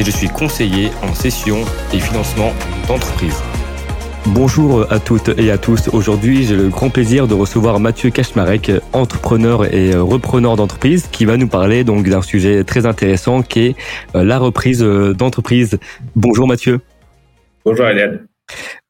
et je suis conseiller en session et financement d'entreprise. Bonjour à toutes et à tous. Aujourd'hui, j'ai le grand plaisir de recevoir Mathieu Kachmarek, entrepreneur et repreneur d'entreprise, qui va nous parler donc d'un sujet très intéressant qui est euh, la reprise euh, d'entreprise. Bonjour Mathieu. Bonjour Eliade.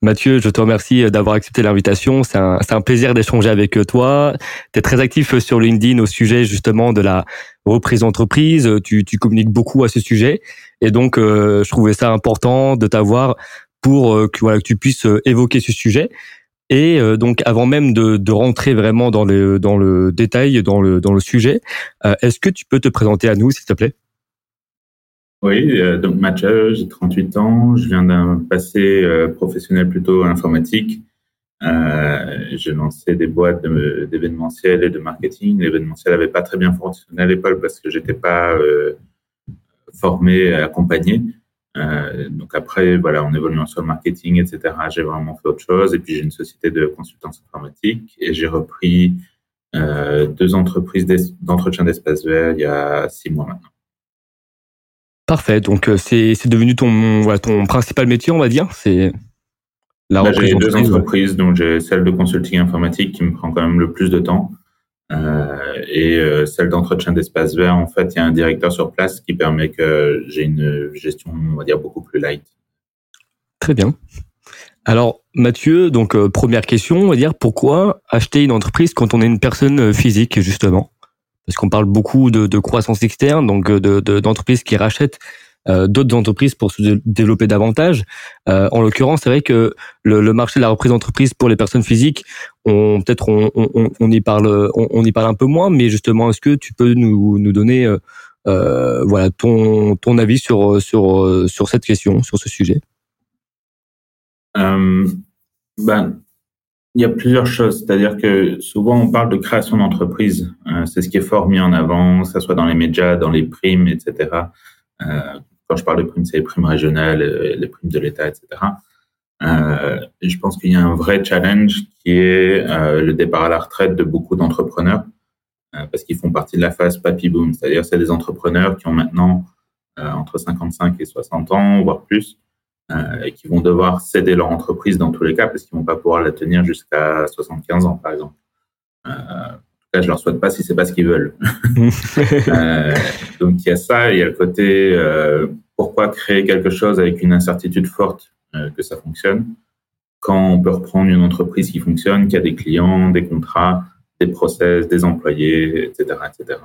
Mathieu, je te remercie d'avoir accepté l'invitation. C'est un, un, plaisir d'échanger avec toi. Tu es très actif sur LinkedIn au sujet justement de la reprise d'entreprise. Tu, tu communiques beaucoup à ce sujet. Et donc, euh, je trouvais ça important de t'avoir pour euh, que, tu puisses euh, évoquer ce sujet. Et donc, avant même de, de, rentrer vraiment dans le, détail, dans le, sujet, est-ce que tu peux te présenter à nous, s'il te plaît? Oui, donc Mathieu, j'ai 38 ans, je viens d'un passé professionnel plutôt informatique. Euh, j'ai lancé des boîtes d'événementiel et de marketing. L'événementiel n'avait pas très bien fonctionné à l'époque parce que j'étais pas formé, accompagné. Euh, donc après, voilà, en évoluant sur le marketing, etc., j'ai vraiment fait autre chose. Et puis j'ai une société de consultance informatique et j'ai repris euh, deux entreprises d'entretien d'espace vert il y a six mois maintenant. Parfait. Donc euh, c'est devenu ton voilà, ton principal métier, on va dire. C'est la bah, J'ai deux entreprises, donc j'ai celle de consulting informatique qui me prend quand même le plus de temps. Euh, et euh, celle d'entretien d'espace vert, en fait, il y a un directeur sur place qui permet que j'ai une gestion, on va dire, beaucoup plus light. Très bien. Alors, Mathieu, donc euh, première question, on va dire, pourquoi acheter une entreprise quand on est une personne physique, justement? Parce qu'on parle beaucoup de, de, croissance externe, donc d'entreprises de, qui rachètent euh, d'autres entreprises pour se développer davantage. Euh, en l'occurrence, c'est vrai que le, marché de la reprise d'entreprise pour les personnes physiques, peut-être on, y parle, on, y parle un peu moins, mais justement, est-ce que tu peux nous, donner euh, euh voilà ton ton avis sur sur sur cette question, sur ce sujet? Euh, Ben, il y a plusieurs choses, c'est-à-dire que souvent on parle de création d'entreprise, c'est ce qui est fort mis en avant, que ce soit dans les médias, dans les primes, etc. Quand je parle de primes, c'est les primes régionales, euh, les primes de l'État, etc. Euh, je pense qu'il y a un vrai challenge qui est euh, le départ à la retraite de beaucoup d'entrepreneurs parce qu'ils font partie de la phase papy boom, c'est-à-dire c'est des entrepreneurs qui ont maintenant entre 55 et 60 ans, voire plus, et qui vont devoir céder leur entreprise dans tous les cas parce qu'ils vont pas pouvoir la tenir jusqu'à 75 ans, par exemple cas, je leur souhaite pas si c'est pas ce qu'ils veulent. euh, donc il y a ça, il y a le côté euh, pourquoi créer quelque chose avec une incertitude forte euh, que ça fonctionne quand on peut reprendre une entreprise qui fonctionne, qui a des clients, des contrats, des process, des employés, etc., etc.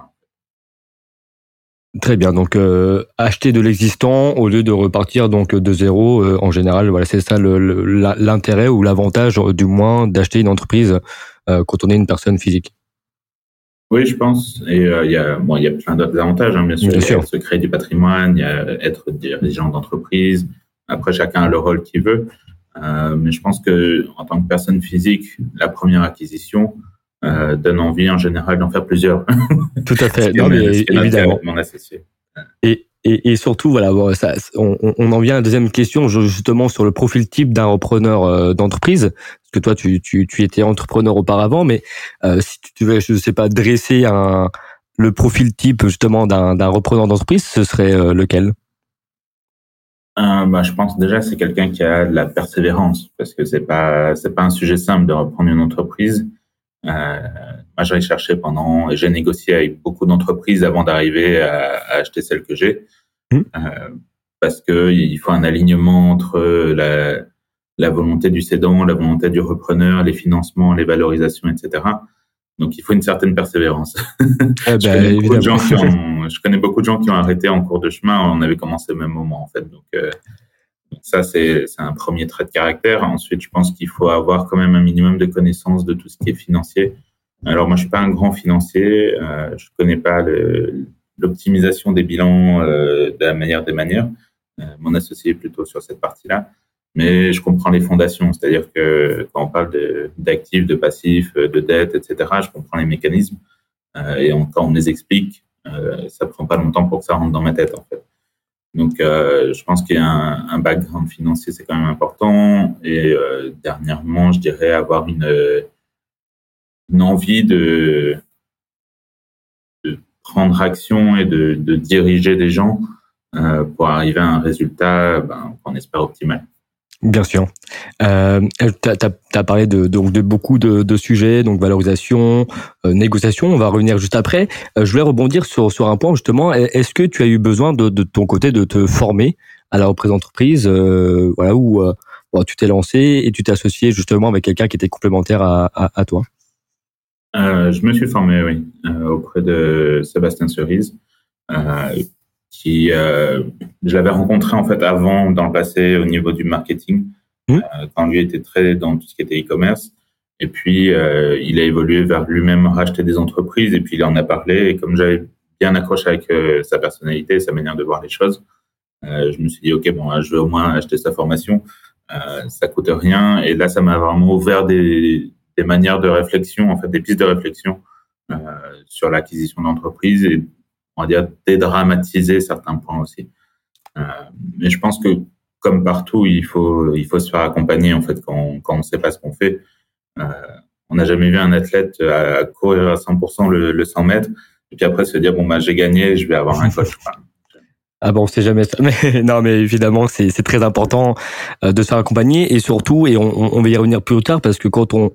Très bien. Donc euh, acheter de l'existant au lieu de repartir donc de zéro. Euh, en général, voilà, c'est ça l'intérêt ou l'avantage du moins d'acheter une entreprise euh, quand on est une personne physique. Oui, je pense. Et euh, il y a bon, y a plein d'autres avantages, hein, bien sûr. il y a se créer du patrimoine, il y a être dirigeant d'entreprise. Après, chacun a le rôle qu'il veut. Euh, mais je pense que en tant que personne physique, la première acquisition euh, donne envie en général d'en faire plusieurs. Tout à fait. non, mais évidemment. Mon associé. Et, et, et, surtout, voilà, ça, on, on, en vient à la deuxième question, justement sur le profil type d'un repreneur euh, d'entreprise. Parce que toi, tu, tu, tu, étais entrepreneur auparavant, mais euh, si tu veux, je sais pas, dresser un, le profil type justement d'un repreneur d'entreprise, ce serait euh, lequel? Euh, bah, je pense déjà c'est quelqu'un qui a de la persévérance parce que c'est pas c'est pas un sujet simple de reprendre une entreprise. Euh, moi, j'ai cherché pendant et j'ai négocié avec beaucoup d'entreprises avant d'arriver à, à, acheter celle que j'ai. Mmh. Euh, parce que il faut un alignement entre la, la volonté du cédant, la volonté du repreneur, les financements, les valorisations, etc. Donc il faut une certaine persévérance. Eh je, ben, connais beaucoup de gens qui ont, je connais beaucoup de gens qui ont arrêté en cours de chemin. On avait commencé au même moment en fait. Donc, euh, ça c'est un premier trait de caractère. Ensuite, je pense qu'il faut avoir quand même un minimum de connaissances de tout ce qui est financier. Alors moi, je suis pas un grand financier. Euh, je connais pas l'optimisation des bilans euh, de la manière des manières. Euh, mon associé est plutôt sur cette partie-là. mais je comprends les fondations. C'est-à-dire que quand on parle d'actifs, de, passifs, de dettes, etc., je comprends les mécanismes. et quand on les explique, ça prend pas longtemps pour que ça rentre dans ma tête, en fait. Donc, euh, je pense qu'il y a un, background financier, c'est quand même important. Et euh, dernièrement, je dirais avoir une, une envie de, de, prendre action et de, de diriger des gens euh, pour arriver à un résultat ben, qu'on espère optimal. Bien sûr. Euh, tu as, parlé de, donc de beaucoup de, de sujets, donc valorisation, euh, négociation, on va revenir juste après. Euh, je voulais rebondir sur, sur un point justement. Est-ce que tu as eu besoin de, de ton côté de te former à la reprise d'entreprise, euh, voilà, où tu t'es lancé et tu t'es associé justement avec quelqu'un qui était complémentaire à, à, à toi? Je me suis formé, oui, auprès de Sébastien Cerise qui euh, je l'avais rencontré en fait avant dans le passé au niveau du marketing. Mmh. euh, quand lui était très dans tout ce qui était e-commerce. Et puis euh, il a évolué vers lui-même racheter des entreprises et puis il en a parlé. Et comme j'avais bien accroché avec euh, sa personnalité sa manière de voir les choses euh, je me suis dit ok bon je vais au moins acheter sa formation. Ça coûte rien. Et là ça m'a vraiment ouvert des, des manières de réflexion en fait des pistes de réflexion sur l'acquisition d'entreprises et on va dire, dédramatiser certains points aussi. Euh, mais je pense que, comme partout, il faut, il faut se faire accompagner, en fait, quand, on ne sait pas ce qu'on fait. Euh, on n'a jamais vu un athlète à courir à 100% le, le 100 mètres, et puis après se dire, bon, bah, j'ai gagné, je vais avoir un coach. Ah bon, c'est jamais ça. Mais non, mais évidemment, c'est très important euh, de se faire accompagner et surtout, et on, on va y revenir plus tard parce que quand on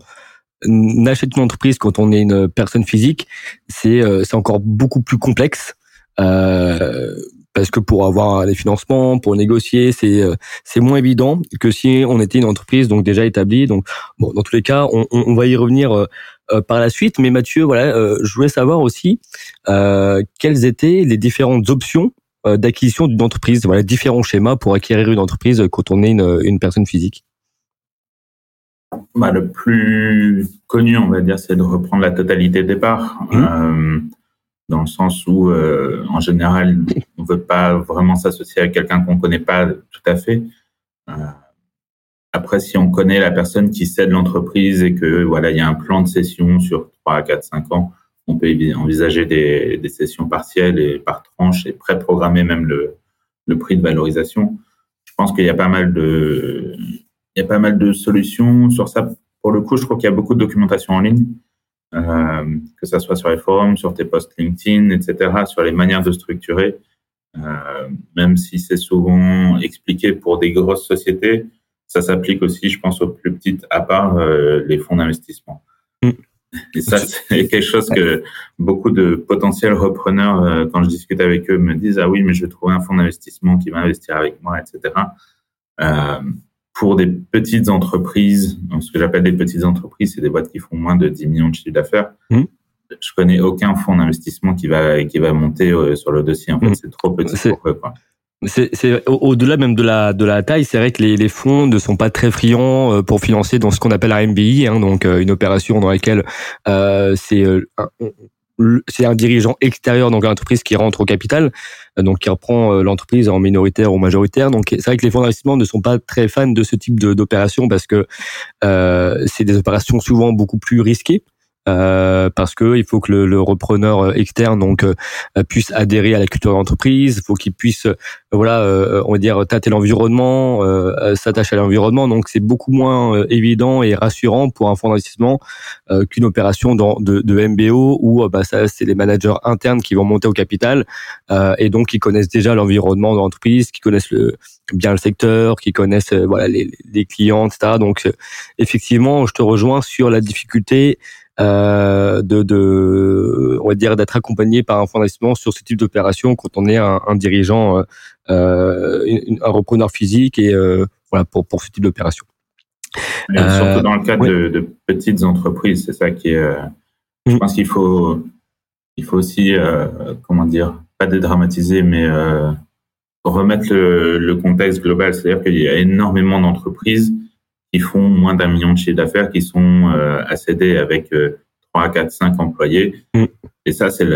achète une entreprise quand on est une personne physique, c'est euh, c'est encore beaucoup plus complexe. Euh, parce que pour avoir les financements, pour négocier, c'est euh, c'est moins évident que si on était une entreprise donc déjà établie. Donc bon, dans tous les cas, on, on va y revenir euh, par la suite. Mais Mathieu, voilà, je voulais savoir aussi quelles étaient les différentes options d'acquisition d'une entreprise, voilà, différents schémas pour acquérir une entreprise quand on est une, une personne physique bah, Le plus connu, on va dire, c'est de reprendre la totalité des parts, mmh. euh, dans le sens où, euh, en général, on ne veut pas vraiment s'associer à quelqu'un qu'on ne connaît pas tout à fait. Euh, après, si on connaît la personne qui cède l'entreprise et que voilà, il y a un plan de cession sur 3, 4, 5 ans, on peut envisager des, des sessions partielles et par tranche et préprogrammer même le, le prix de valorisation. Je pense qu'il y a pas mal de, il y a pas mal de solutions sur ça. Pour le coup, je crois qu'il y a beaucoup de documentation en ligne, euh, que ça soit sur les forums, sur tes posts LinkedIn, etc., sur les manières de structurer. Euh, même si c'est souvent expliqué pour des grosses sociétés, ça s'applique aussi, je pense, aux plus petites, à part euh, les fonds d'investissement. Mm. Et ça, c'est quelque chose que beaucoup de potentiels repreneurs, euh, quand je discute avec eux, me disent, ah oui, mais je vais trouver un fonds d'investissement qui va investir avec moi, etc. Euh, pour des petites entreprises, donc ce que j'appelle des petites entreprises, c'est des boîtes qui font moins de 10 millions de chiffre d'affaires. Mmh. Je connais aucun fonds d'investissement qui va qui va monter euh, sur le dossier. En fait, mmh. c'est trop petit pour eux. Quoi. C'est au-delà même de la de la taille, c'est vrai que les, les fonds ne sont pas très friands euh, pour financer dans ce qu'on appelle un MBI, hein, donc euh, une opération dans laquelle euh, c'est c'est un dirigeant extérieur donc l'entreprise qui rentre au capital, euh, donc qui reprend euh, l'entreprise en minoritaire ou majoritaire. Donc c'est vrai que les fonds d'investissement ne sont pas très fans de ce type d'opération parce que euh, c'est des opérations souvent beaucoup plus risquées. Euh, parce que il faut que le, le, repreneur euh, externe donc euh, puisse adhérer à la culture d'entreprise, il faut qu'il puisse voilà on va dire tâter l'environnement, s'attacher à l'environnement. Donc c'est beaucoup moins évident et rassurant pour un fonds d'investissement qu'une opération dans, de, de, MBO où bah ça c'est les managers internes qui vont monter au capital et donc qui connaissent déjà l'environnement de l'entreprise, qui connaissent le, bien le secteur, qui connaissent voilà les, les clients, etc. Donc effectivement, je te rejoins sur la difficulté euh, de, de, on va dire, d'être accompagné par un fonds d'investissement sur ce type d'opération quand on est un, un dirigeant, euh, euh un repreneur physique et euh, voilà pour pour ce type d'opération. surtout dans le cadre de, de, petites entreprises, c'est ça qui est. Je mm. pense qu'il faut, il faut aussi, comment dire, pas dédramatiser, mais remettre le, le contexte global. C'est-à-dire qu'il y a énormément d'entreprises qui font moins d'un million de chiffre d'affaires, qui sont euh, accédés avec euh, 3, 4, 5 employés. Mm. Et ça, c'est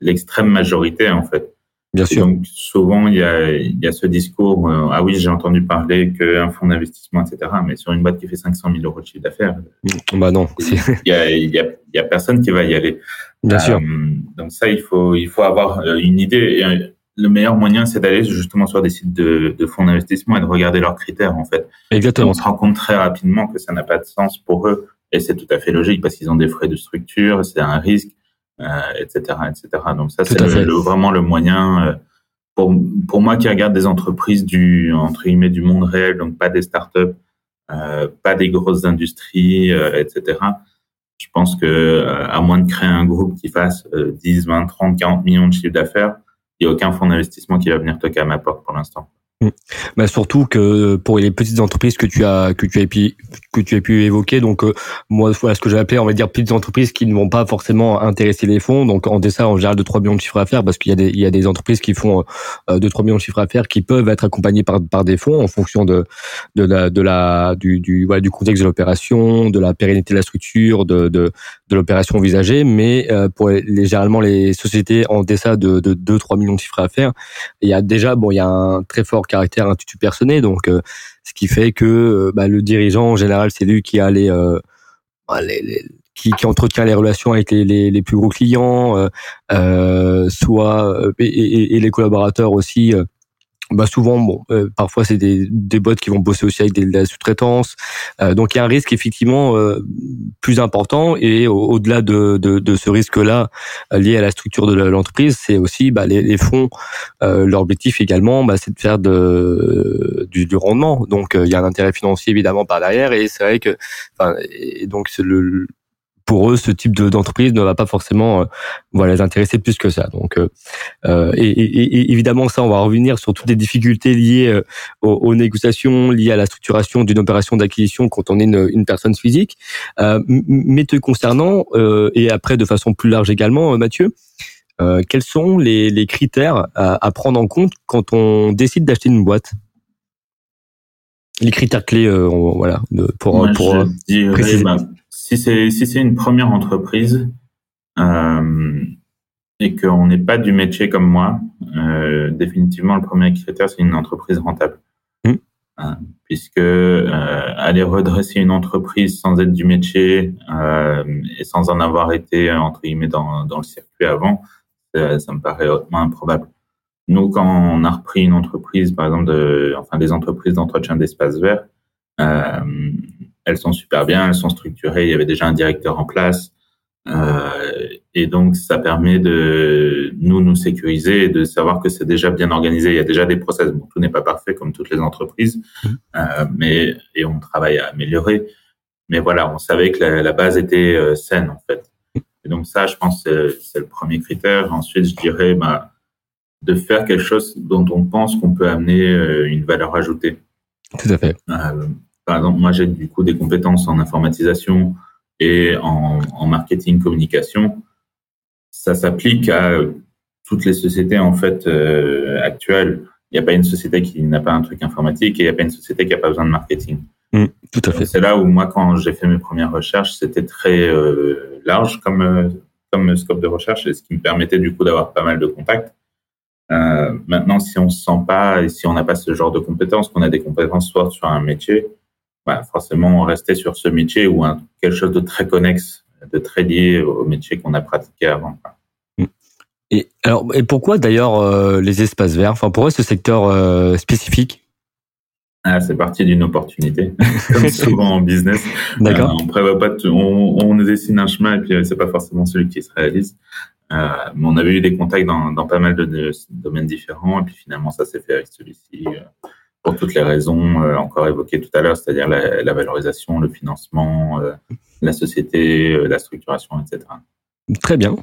l'extrême majorité, en fait. Bien sûr. donc souvent il y a, il y a ce discours euh, ah oui j'ai entendu parler qu'un fonds d'investissement etc. Mais sur une boîte qui fait 500 000 euros de chiffre d'affaires, bah non. il y a, il y a, y a personne qui va y aller. Bien sûr. Euh, donc ça il faut il faut avoir euh, une idée. Le meilleur moyen, c'est d'aller justement sur des sites de, de fonds d'investissement et de regarder leurs critères, en fait. Exactement. Et on se rend compte très rapidement que ça n'a pas de sens pour eux. Et c'est tout à fait logique parce qu'ils ont des frais de structure, c'est un risque, euh, etc., etc. Donc ça, c'est le, le, vraiment le moyen. Euh, pour, pour moi qui regarde des entreprises du entre guillemets du monde réel, donc pas des startups, euh, pas des grosses industries, etc. Je pense que à moins de créer un groupe qui fasse 10, 20, 30, 40 millions de chiffres d'affaires, il n'y a aucun fonds d'investissement qui va venir toquer à ma porte pour l'instant. Mm. Bah surtout que pour les petites entreprises que tu as que tu as pu que tu as pu évoquer donc euh, moi ce que j'ai appelé on va dire petites entreprises qui ne vont pas forcément intéresser les fonds donc en dessin en général de 3 millions de chiffres d'affaires parce qu'il y a des il y a des entreprises qui font euh, de 3 millions de chiffres d'affaires qui peuvent être accompagnées par par des fonds en fonction de de la de la du du voilà, du contexte de l'opération de la pérennité de la structure de de, l'opération envisagée mais euh, pour les, généralement les sociétés en dessin de de 2 3 millions de chiffres d'affaires il y a déjà bon il y a un très fort caractère institut personné, donc euh, ce qui fait que euh, bah, le dirigeant en général c'est lui qui a les, euh, bah, qui, entretient les relations avec les, les, plus gros clients, soit et, les collaborateurs aussi bah souvent bon euh, parfois c'est des des boîtes qui vont bosser aussi avec des, de la sous-traitance. Euh, donc il y a un risque effectivement euh, plus important. Et au-delà de, de, de ce risque là lié à la structure de l'entreprise c'est aussi bah, les, les fonds leur objectif également bah, c'est de faire de du, du rendement. Donc il y a un intérêt financier évidemment par derrière. Et c'est vrai que et donc le pour eux, ce type d'entreprise ne va pas forcément euh, voilà, les intéresser plus que ça. Donc, euh, euh et, et, évidemment, ça, on va revenir sur toutes les difficultés liées euh, aux, négociations, liées à la structuration d'une opération d'acquisition quand on est une, une personne physique. Euh, mais te concernant, et après de façon plus large également, Mathieu, quels sont les, les critères à, à, prendre en compte quand on décide d'acheter une boîte? Les critères clés, voilà, de, pour, Moi, pour dirais, bah, si c'est si c'est une première entreprise euh, et qu'on n'est pas du métier comme moi, euh, définitivement le premier critère c'est une entreprise rentable, mmh. euh, puisque euh, aller redresser une entreprise sans être du métier et sans en avoir été entre guillemets dans dans le circuit avant, ça, ça me paraît hautement improbable. Nous, quand on a repris une entreprise, par exemple, de, enfin des entreprises d'entretien d'espace vert, euh, elles sont super bien, elles sont structurées. Il y avait déjà un directeur en place. Euh, et donc, ça permet de nous nous sécuriser et de savoir que c'est déjà bien organisé. Il y a déjà des process. Bon, tout n'est pas parfait comme toutes les entreprises, mmh. euh, mais et on travaille à améliorer. Mais voilà, on savait que la, la base était euh, saine en fait. Et donc ça, je pense, c'est le premier critère. Ensuite, je dirais bah, de faire quelque chose dont on pense qu'on peut amener une valeur ajoutée. Tout à fait. Par exemple, moi, j'ai du coup des compétences en informatisation et en, en marketing communication. Ça s'applique à toutes les sociétés en fait euh, actuelles. Il n'y a pas une société qui n'a pas un truc informatique et il n'y a pas une société qui n'a pas besoin de marketing. Mmh, tout à fait. C'est là où moi, quand j'ai fait mes premières recherches, c'était très euh, large comme euh, comme scope de recherche et ce qui me permettait du coup d'avoir pas mal de contacts. Euh, maintenant, si on se sent pas et si on n'a pas ce genre de compétences, qu'on a des compétences soit sur un métier, bah, forcément rester sur ce métier ou quelque chose de très connexe, de très lié au métier qu'on a pratiqué avant. Mm. Et alors, et pourquoi d'ailleurs euh, les espaces verts? Enfin, pourquoi ce secteur euh, spécifique? Ah, c'est parti d'une opportunité, comme souvent en business. D'accord. Euh, on prévoit pas, on, on dessine un chemin et puis c'est pas forcément celui qui se réalise. Euh, mais on avait eu des contacts dans, dans pas mal de, de, domaines différents et puis finalement ça s'est fait avec celui-ci. Euh, pour toutes les raisons euh, encore évoquées tout à l'heure, c'est-à-dire la, la, valorisation, le financement, euh, la société, euh, la structuration, etc. Très bien.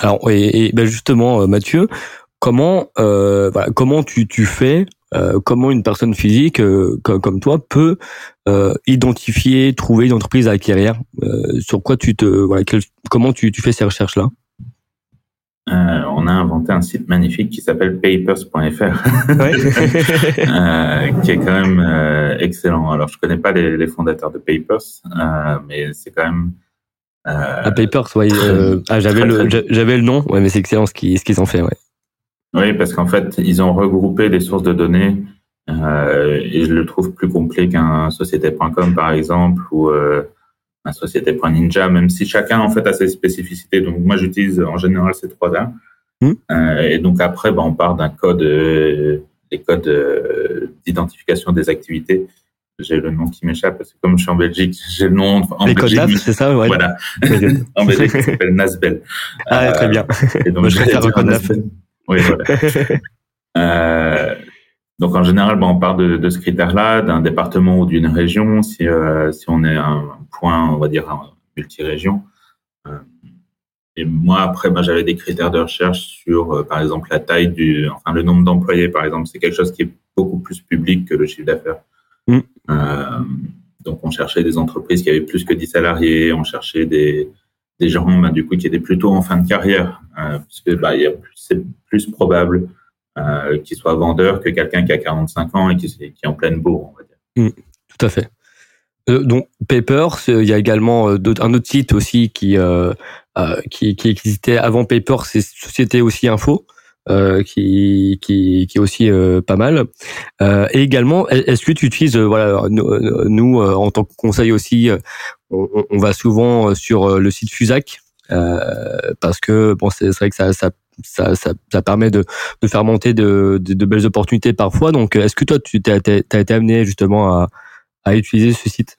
Alors, et, et ben justement, Mathieu, comment, voilà, comment tu, tu fais comment une personne physique comme, comme, toi peut identifier, trouver une entreprise à acquérir Sur quoi tu te, voilà, quel, comment tu, tu fais ces recherches là euh, on a inventé un site magnifique qui s'appelle papers.fr, euh, qui est quand même euh, excellent. Alors, je connais pas les, les fondateurs de Papers, euh, mais c'est quand même. ah, Papers, ouais. ah, j'avais le, j'avais le nom, ouais, mais c'est excellent ce qu'ils, ce qu'ils ont fait, ouais. Oui, parce qu'en fait, ils ont regroupé les sources de données euh, et je le trouve plus complet qu'un société.com par exemple ou euh, un société.ninja, même si chacun en fait a ses spécificités. Donc moi, j'utilise en général ces trois-là. Mmh. Euh, et donc après, bah, on part d'un code, euh, les codes euh, d'identification des activités j'ai le nom qui m'échappe parce que comme je suis en Belgique, j'ai le nom en Les Belgique. c'est ça, ouais. Voilà. en Belgique, ça s'appelle Nasbel. Ah, euh, très bien. Et donc, Moi, je préfère le Oui, voilà. donc, en général, bon, on part de, de ce critère-là, d'un département ou d'une région, si, euh, si on est un point, on va dire, multi-région. Euh, et moi, après, ben, j'avais des critères de recherche sur, euh, par exemple, la taille du, enfin, le nombre d'employés, par exemple. C'est quelque chose qui est beaucoup plus public que le chiffre d'affaires. Mm. Donc, on cherchait des entreprises qui avaient plus que 10 salariés, on cherchait des, des gens bah, du coup qui étaient plutôt en fin de carrière, puisque bah, c'est plus probable euh, qu'il soit vendeur que quelqu'un qui a 45 ans et qui, qui est en pleine bourre, on va dire. Mm, tout à fait. Euh, donc Papers, il y a également euh, un autre site aussi qui, euh, qui, qui existait avant Papers, c'est Société aussi Info. Euh, qui, qui, qui est aussi euh, pas mal. Euh, et également, est-ce que tu utilises, voilà, nous, en tant que conseil aussi, on, on, va souvent sur le site Fusac parce que bon, c'est vrai que ça, ça ça, ça, ça, permet de, de faire monter de, de, de, belles opportunités parfois. Donc, est-ce que toi, tu as, as, été amené justement à, à utiliser ce site?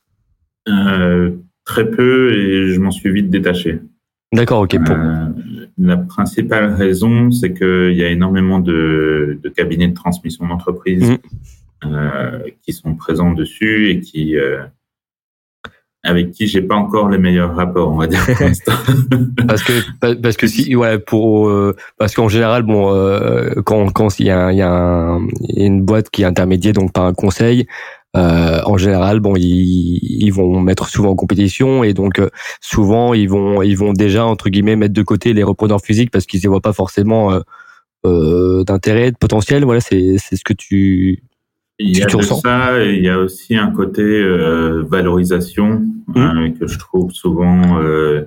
Euh, Très peu et je m'en suis vite détaché. D'accord, ok. Pour... Euh, la principale raison, c'est qu'il y a énormément de, de, cabinets de transmission d'entreprise mmh. euh, qui sont présents dessus et qui avec qui j'ai pas encore les meilleurs rapports, on va dire pour parce que parce que si ouais pour euh, parce qu'en général bon euh, quand quand il y a, il y a une boîte qui est intermédiaire donc par un conseil euh, en général, bon, ils, ils, vont mettre souvent en compétition et donc euh, souvent ils vont ils vont déjà entre guillemets mettre de côté les repreneurs physiques parce qu'ils ne voient pas forcément euh, euh, d'intérêt, de potentiel. Voilà, c'est c'est ce que tu il y a de ça, et il y a aussi un côté euh, valorisation mmh. hein, que je trouve souvent euh,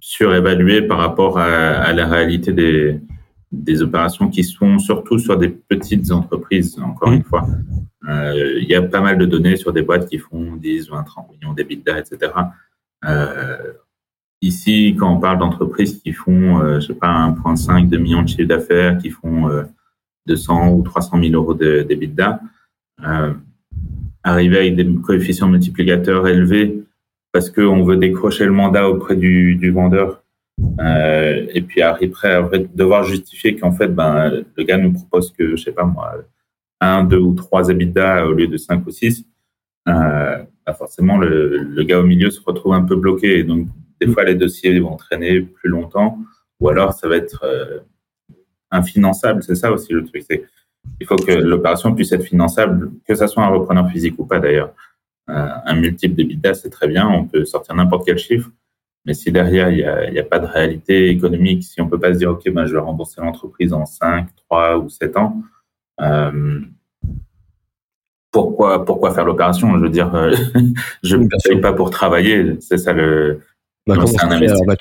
surévalué par rapport à, à la réalité des, des opérations qui sont surtout sur des petites entreprises, encore une fois. Euh, il y a pas mal de données sur des boîtes qui font 10, 20, 30 millions d'EBITDA, etc. Euh, ici, quand on parle d'entreprises qui font, euh, je sais pas, 1,5, 2 millions de chiffre d'affaires, qui font 200 ou 300 000 euros d'EBITDA, de, arriver avec des coefficients multiplicateurs élevés parce qu'on veut décrocher le mandat auprès du, du vendeur euh, et puis après, fait, devoir justifier qu'en fait, ben, le gars nous propose que, je sais pas moi, un, deux ou trois EBITDA au lieu de cinq ou six, euh, ben forcément, le, le, gars au milieu se retrouve un peu bloqué. donc, des fois, les dossiers vont traîner plus longtemps, ou alors ça va être euh, infinançable. C'est ça aussi le truc. C'est il faut que l'opération puisse être finançable, que ça soit un repreneur physique ou pas d'ailleurs. Euh, un multiple d'EBITDA, c'est très bien. On peut sortir n'importe quel chiffre. Mais si derrière, il n'y a, y a, pas de réalité économique, si on ne peut pas se dire, OK, ben, je vais rembourser l'entreprise en 5, 3 ou 7 ans, euh, pourquoi, pourquoi faire l'opération? Je veux dire, euh, je ne paye pas pour travailler. C'est ça le. Bah, c'est un investissement.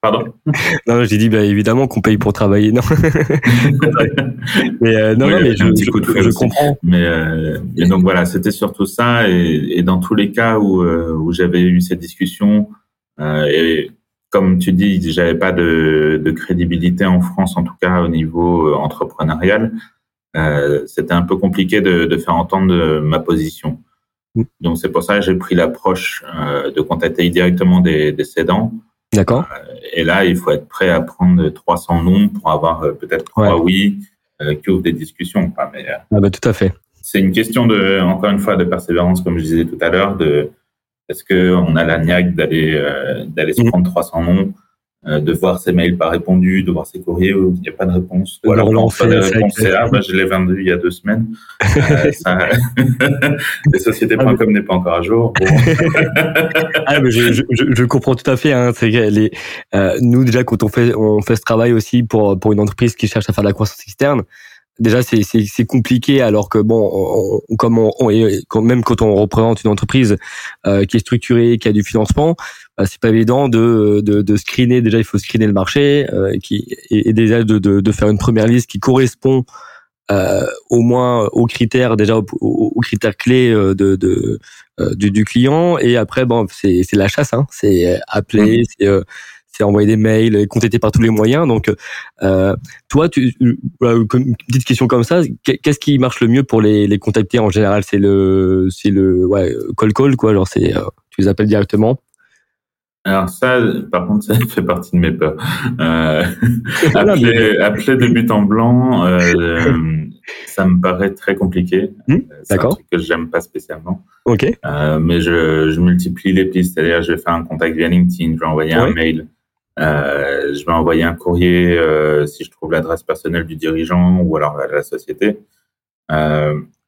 Pardon? Non, j'ai dit bah, évidemment qu'on paye pour travailler. Non, mais euh, non, non, mais je, je, je comprends. Mais euh, et donc voilà, c'était surtout ça. Et, et, dans tous les cas où, euh, où j'avais eu cette discussion, euh, et comme tu dis, j'avais pas de, de, crédibilité en France, en tout cas au niveau entrepreneurial. C'était un peu compliqué de, de, faire entendre ma position. Mm. Donc c'est pour ça que j'ai pris l'approche de contacter directement des, des cédants. D'accord. Euh, et là, il faut être prêt à prendre 300 noms pour avoir peut-être trois oui qui ouvrent des discussions. mais, ah bah, tout à fait. C'est une question de, encore une fois, de persévérance, comme je disais tout à l'heure, de est-ce qu'on a la niaque d'aller euh, d'aller se mm. prendre 300 noms, euh, de voir ses mails pas répondus, de voir ses courriers où il n'y a pas de réponse, ou alors on fait des réponses, ah, bah, je l'ai vendu il y a deux semaines. euh, ça... Les sociétés.com ah, n'est pas encore à jour. Bon. ah, mais je, je, je, comprends tout à fait. Hein, les, euh, nous déjà quand on fait on fait ce travail aussi pour pour une entreprise qui cherche à faire de la croissance externe, déjà c'est c'est compliqué alors que bon comme on, quand, même quand on représente une entreprise euh, qui est structurée qui a du financement c'est pas évident de, de, de screener. Déjà il faut screener le marché euh, qui et, déjà de, de, de faire une première liste qui correspond euh, au moins aux critères déjà aux, critères clés euh, de, de euh, du, du, client. Et après bon c'est c'est la chasse hein. C'est appeler c'est c'est envoyer des mails contacter par tous les moyens. Donc euh, toi tu une petite question comme ça qu'est-ce qui marche le mieux pour les, les contacter en général? C'est le c'est le ouais call call quoi. Genre c'est tu les appelles directement? Alors ça, par contre, ça fait partie de mes peurs. Euh, appeler, appeler de but en blanc, euh, ça me paraît très compliqué. Hmm, c'est un truc que j'aime pas spécialement. Ok. Euh, mais je, je, multiplie les pistes, c'est-à-dire je vais faire un contact via LinkedIn, je vais envoyer un mail, euh, je vais envoyer un courrier euh, si je trouve l'adresse personnelle du dirigeant ou alors la société.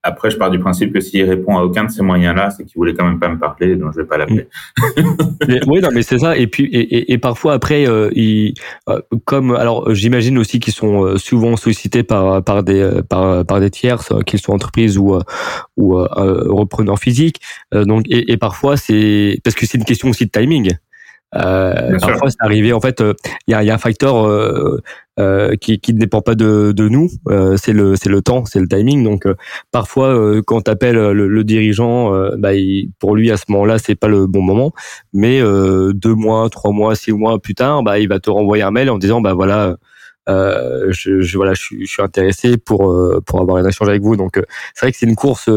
Euh, après, je pars du principe que s'il répond à aucun de ces moyens-là, c'est qu'il voulait quand même pas me parler, donc je vais pas l'appeler. oui, non, mais c'est ça. Et puis, et, et, parfois après, euh, euh, comme alors, j'imagine aussi qu'ils sont euh, souvent sollicités par par des euh, par par des tiers, qu'ils soient entreprises ou ou repreneurs physiques. donc, et, et parfois c'est parce que c'est une question aussi de timing. Euh, parfois, c'est arrivé. En fait, il y, a, y, a, un facteur euh, euh, qui, qui ne dépend pas de, de nous. c'est le c'est le temps, c'est le timing. Donc, parfois, quand t'appelles le, le dirigeant, bah, pour lui à ce moment-là, c'est pas le bon moment. Mais deux mois, trois mois, six mois plus tard, bah, il va te renvoyer un mail en disant, bah voilà. Euh, je, je, voilà, je suis, je suis intéressé pour pour avoir un échange avec vous. Donc c'est vrai que c'est une course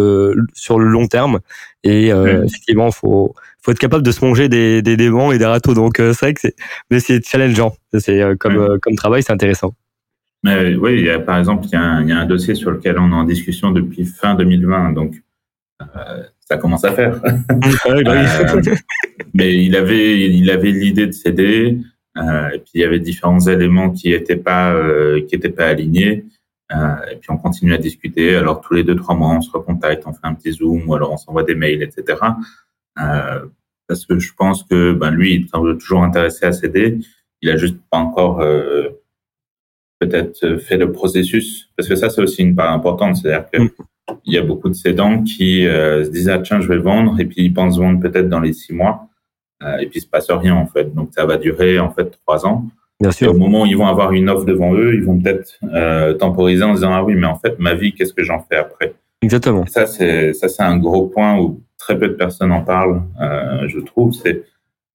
sur le long terme et effectivement, faut faut être capable de se manger des, des, des et des râteaux. Donc euh, c'est vrai que c'est, mais c'est challengeant. C'est euh, comme euh, comme travail, c'est intéressant. Mais oui, il y a, par exemple, il y, a un, il y, a un, dossier sur lequel on est en discustion depuis fin 2020, donc euh, ça commence à faire. Bah mais il avait, il avait l'idée de céder, euh, et puis il y avait différents éléments qui n'étaient pas, qui étaient pas alignés. et puis on continue à discuter. Alors tous les deux trois mois, on se recontacte, on fait un petit zoom, ou alors on s'envoie des mails, etc. Euh, parce que je pense que ben, lui, il semble toujours intéressé à céder. Il a juste pas encore euh, peut-être fait le processus, parce que ça, c'est aussi une part importante. C'est-à-dire que mm. il y a beaucoup de cédants qui euh, se disent ah tiens, je vais vendre, et puis ils pensent vendre peut-être dans les six mois, euh, et puis il se passe rien en fait. Donc ça va durer en fait trois ans. Bien sûr. Et au moment où ils vont avoir une offre devant eux, ils vont peut-être euh, temporiser en disant ah oui, mais en fait ma vie, qu'est-ce que j'en fais après? Exactement. ça c'est ça c'est un gros point où très peu de personnes en parlent, euh, je trouve, c'est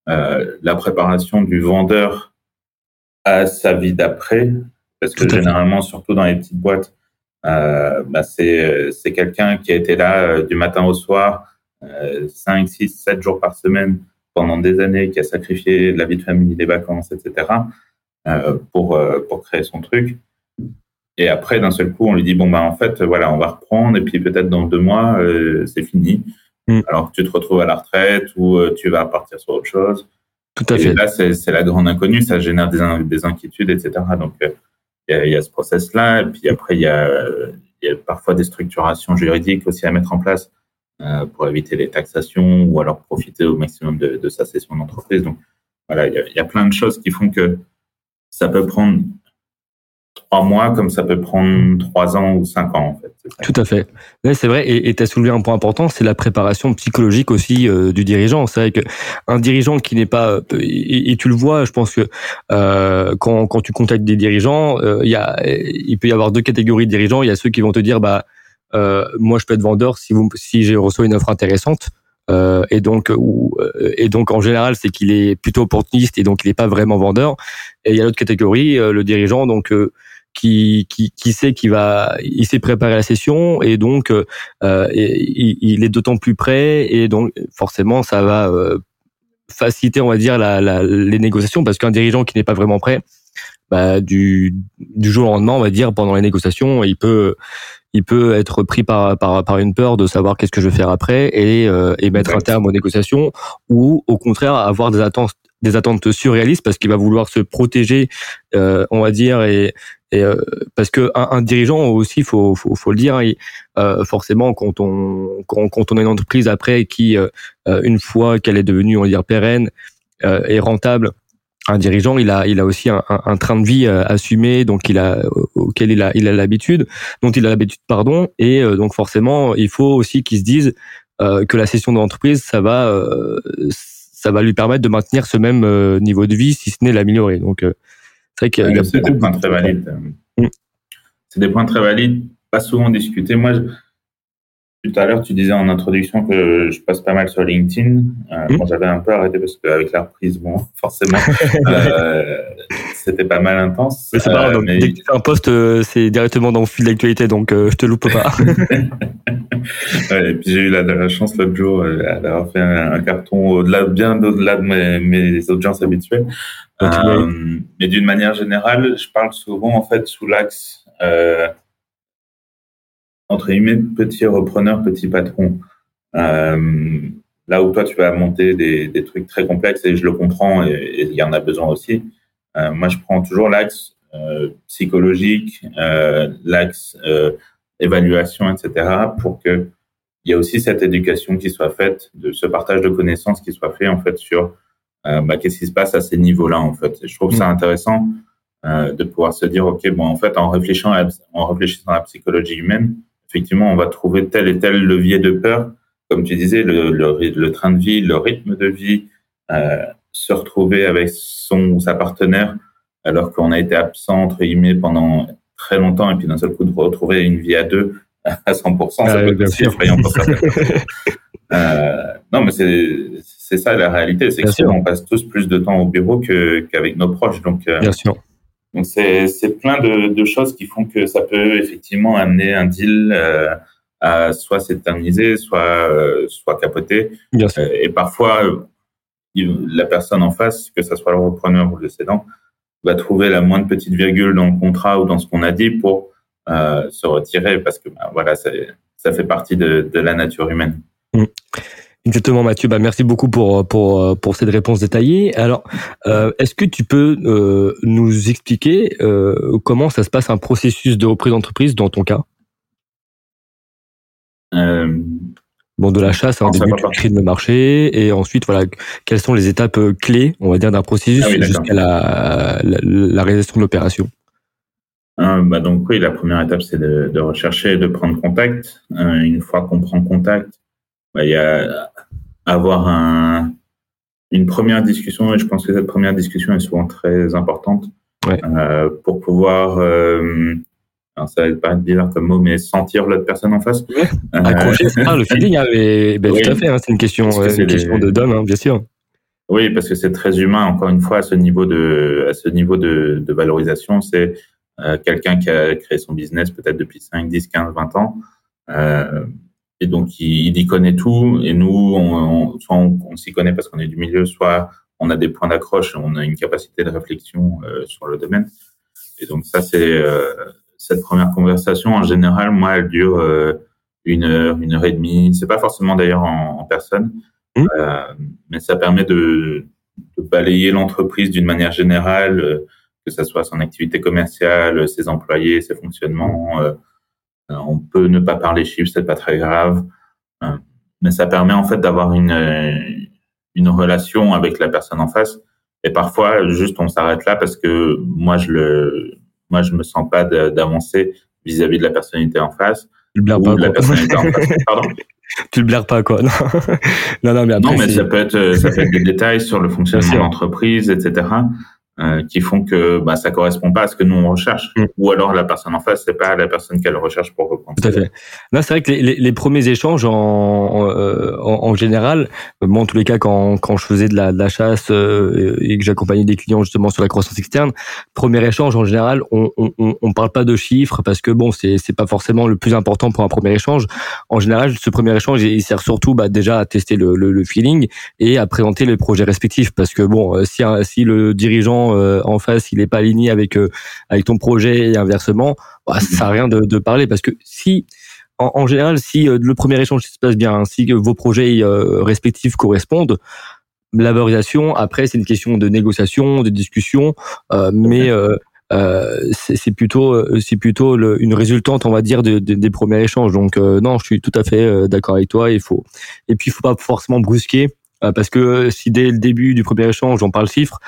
euh, la préparation du vendeur à sa vie d'après, parce que généralement, surtout dans les petites boîtes, euh, bah c'est c'est quelqu'un qui a été là du matin au soir, 5, 6, 7 jours par semaine pendant des années, qui a sacrifié la vie de famille, les vacances, etc. pour pour créer son truc. Et après, d'un seul coup, on lui dit bon bah en fait, voilà, on va reprendre, et puis peut-être dans deux mois, c'est fini. Mm. alors que tu te retrouves à la retraite ou euh, tu vas partir sur autre chose. Tout à et fait. Là, c'est la grande inconnue, ça génère des, des inquiétudes, etc. Donc, euh, il y, a, ce process-là. Et puis après, il y, a, parfois des structurations juridiques aussi à mettre en place euh, pour éviter les taxations ou alors profiter au maximum de, sa session d'entreprise. Donc, voilà, il y, a, plein de choses qui font que ça peut prendre trois mois comme ça peut prendre trois ans ou cinq ans en fait. Tout à fait. c'est vrai. Et tu as soulevé un point important, c'est la préparation psychologique aussi euh, du dirigeant. C'est vrai qu'un dirigeant qui n'est pas euh, et, tu le vois, je pense que euh, quand, tu contactes des dirigeants, il peut y avoir deux catégories de dirigeants. Il y a ceux qui vont te dire bah moi je peux être vendeur si vous si j'ai reçu une offre intéressante. et donc ou, et donc en général c'est qu'il est plutôt opportuniste et donc il n'est pas vraiment vendeur et il y a l'autre catégorie le dirigeant donc qui, qui, qui sait qu'il va, il s'est préparé à la session et donc euh, il, il, est d'autant plus prêt et donc forcément ça va euh, faciliter, on va dire, la, la, les négociations parce qu'un dirigeant qui n'est pas vraiment prêt, bah, du, du jour au lendemain, on va dire, pendant les négociations, il peut, il peut être pris par, par, par une peur de savoir qu'est-ce que je vais faire après et, euh, et mettre un terme aux négociations ou au contraire avoir des attentes des attentes surréalistes parce qu'il va vouloir se protéger, euh, on va dire, et, et euh, parce que un, un, dirigeant aussi, faut, faut, faut le dire, hein, euh, forcément quand on quand, quand, on a une entreprise après qui, euh, une fois qu'elle est devenue, on va dire pérenne et rentable, un dirigeant, il a, il a aussi un, un, train de vie assumé, donc il a auquel il a, il a l'habitude, dont il a l'habitude, pardon, et donc forcément, il faut aussi qu'il se dise que la session de l'entreprise, ça va, ça va lui permettre de maintenir ce même niveau de vie, si ce n'est l'améliorer. Donc, c'est vrai qu'il y a, des points très valides. Mm. C'est des points très valides, pas souvent discutés. Moi, tout à l'heure, tu disais en introduction que je passe pas mal sur LinkedIn. Euh, mmh. J'avais un peu arrêté parce qu'avec la reprise, bon, forcément, euh, c'était pas mal intense. Mais c'est euh, mais... dès que tu fais un post, c'est directement dans le fil d'actualité, donc je te loupe pas. ouais, et puis j'ai eu la, la chance l'autre jour d'avoir fait un, carton au-delà, bien au-delà de mes, mes, audiences habituelles. mais d'une manière générale, je parle souvent en fait sous l'axe entre guillemets, petit repreneur, petit patron. Euh, là où toi, tu vas monter des, des, trucs très complexes, et je le comprends, et il y en a besoin aussi. Euh, moi, je prends toujours l'axe euh, psychologique, l'axe évaluation, etc., pour que il y a aussi cette éducation qui soit faite, de ce partage de connaissances qui soit fait en fait sur bah, qu'est-ce qui se passe à ces niveaux-là en fait. Et je trouve ça mm. intéressant de pouvoir se dire ok bon en fait en réfléchissant à, en réfléchissant à la psychologie humaine, effectivement, on va trouver tel et tel levier de peur, comme tu disais, le, le, train de vie, le rythme de vie, euh, se retrouver avec son ou sa partenaire alors qu'on a été absent, entre guillemets, pendant très longtemps, et puis d'un seul coup de retrouver une vie à deux à 100%, ça ah peut être effrayant pour ça. euh, non, mais c'est ça la réalité, c'est qu'on passe tous plus de temps au bureau qu'avec nos proches. Donc, euh, bien sûr. Donc c'est plein de, de, choses qui font que ça peut effectivement amener un deal euh, à soit s'éterniser, soit euh, soit capoter. Bien sûr. et parfois la personne en face, que ce soit le repreneur ou le cédant, va trouver la moindre petite virgule dans le contrat ou dans ce qu'on a dit pour euh, se retirer parce que bah, voilà, ça fait partie de, de la nature humaine. Mmh. Exactement, Mathieu. Bah, merci beaucoup pour pour pour cette réponse détaillée. Alors, euh, est-ce que tu peux euh, nous expliquer euh, comment ça se passe un processus de reprise d'entreprise dans ton cas? Euh, Bon, de l'achat, c'est un début, tu crées le marché, et ensuite, voilà, quelles sont les étapes euh, clés, on va dire, d'un processus ah jusqu'à la, la, la, réalisation de l'opération? Bah donc oui, la première étape, c'est de, de, rechercher et de prendre contact. une fois qu'on prend contact, bah, il y a avoir un, une première discussion, et je pense que cette première discussion est souvent très importante euh, pour pouvoir, euh, alors ça va paraître bizarre comme mot, mais sentir l'autre personne en face. Ouais. Euh, Accrocher, le feeling, hein, ben, tout à fait, hein, c'est une question, une question de d'homme, hein, bien sûr. Oui, parce que c'est très humain. Encore une fois, à ce niveau de, à ce niveau de, de valorisation, c'est quelqu'un qui a créé son business peut-être depuis 5, 10, 15, 20 ans. Et donc, il, y connaît tout. Et nous, on, soit on, s'y connaît parce qu'on est du milieu, soit on a des points d'accroche, on a une capacité de réflexion euh, sur le domaine. Et donc, ça, c'est euh, cette première conversation. En général, moi, elle dure euh, une heure, une heure et demie. C'est pas forcément d'ailleurs en, en, personne, mmh. mais ça permet de, de balayer l'entreprise d'une manière générale, que ça soit son activité commerciale, ses employés, ses fonctionnements on peut ne pas parler chiffres, c'est pas très grave, euh, mais ça permet en fait d'avoir une euh, une relation avec la personne en face. Et parfois, juste on s'arrête là parce que moi je le moi je me sens pas d'avancer vis-à-vis de la personnalité en face. Tu le pas, la personnalité en face. Pardon? Tu le blaires pas quoi. Non, non, mais, après, non, mais ça peut être ça peut être des détails sur le fonctionnement de l'entreprise, etc. Euh, qui font que bah, ça correspond pas à ce que nous on recherche. Mm. Ou alors la personne en face, c'est pas la personne qu'elle recherche pour reprendre. Tout à fait. Là, c'est vrai que les, les, premiers échanges en, en, euh, en, général, moi en tous les cas quand, quand je faisais de la, de la chasse euh, et que j'accompagnais des clients justement sur la croissance externe, premier échange en général, on, on, on parle pas de chiffres parce que bon, c'est c'est pas forcément le plus important pour un premier échange. En général, ce premier échange, il sert surtout bah, déjà à tester le, le, le feeling et à présenter les projets respectifs parce que bon, si si le dirigeant euh, en face, il n'est pas aligné avec euh, avec ton projet et inversement, bah, ça sert à rien de, de parler parce que si en, général, si euh, le premier échange se passe bien, si vos projets respectifs correspondent, la valorisation, après, c'est une question de négociation, de discussion, mais euh, c'est plutôt c'est plutôt le, une résultante, on va dire, de, de, des premiers échanges. Donc non, je suis tout à fait d'accord avec toi. Il faut et puis il faut pas forcément brusquer parce que si dès le début du premier échange on parle chiffres,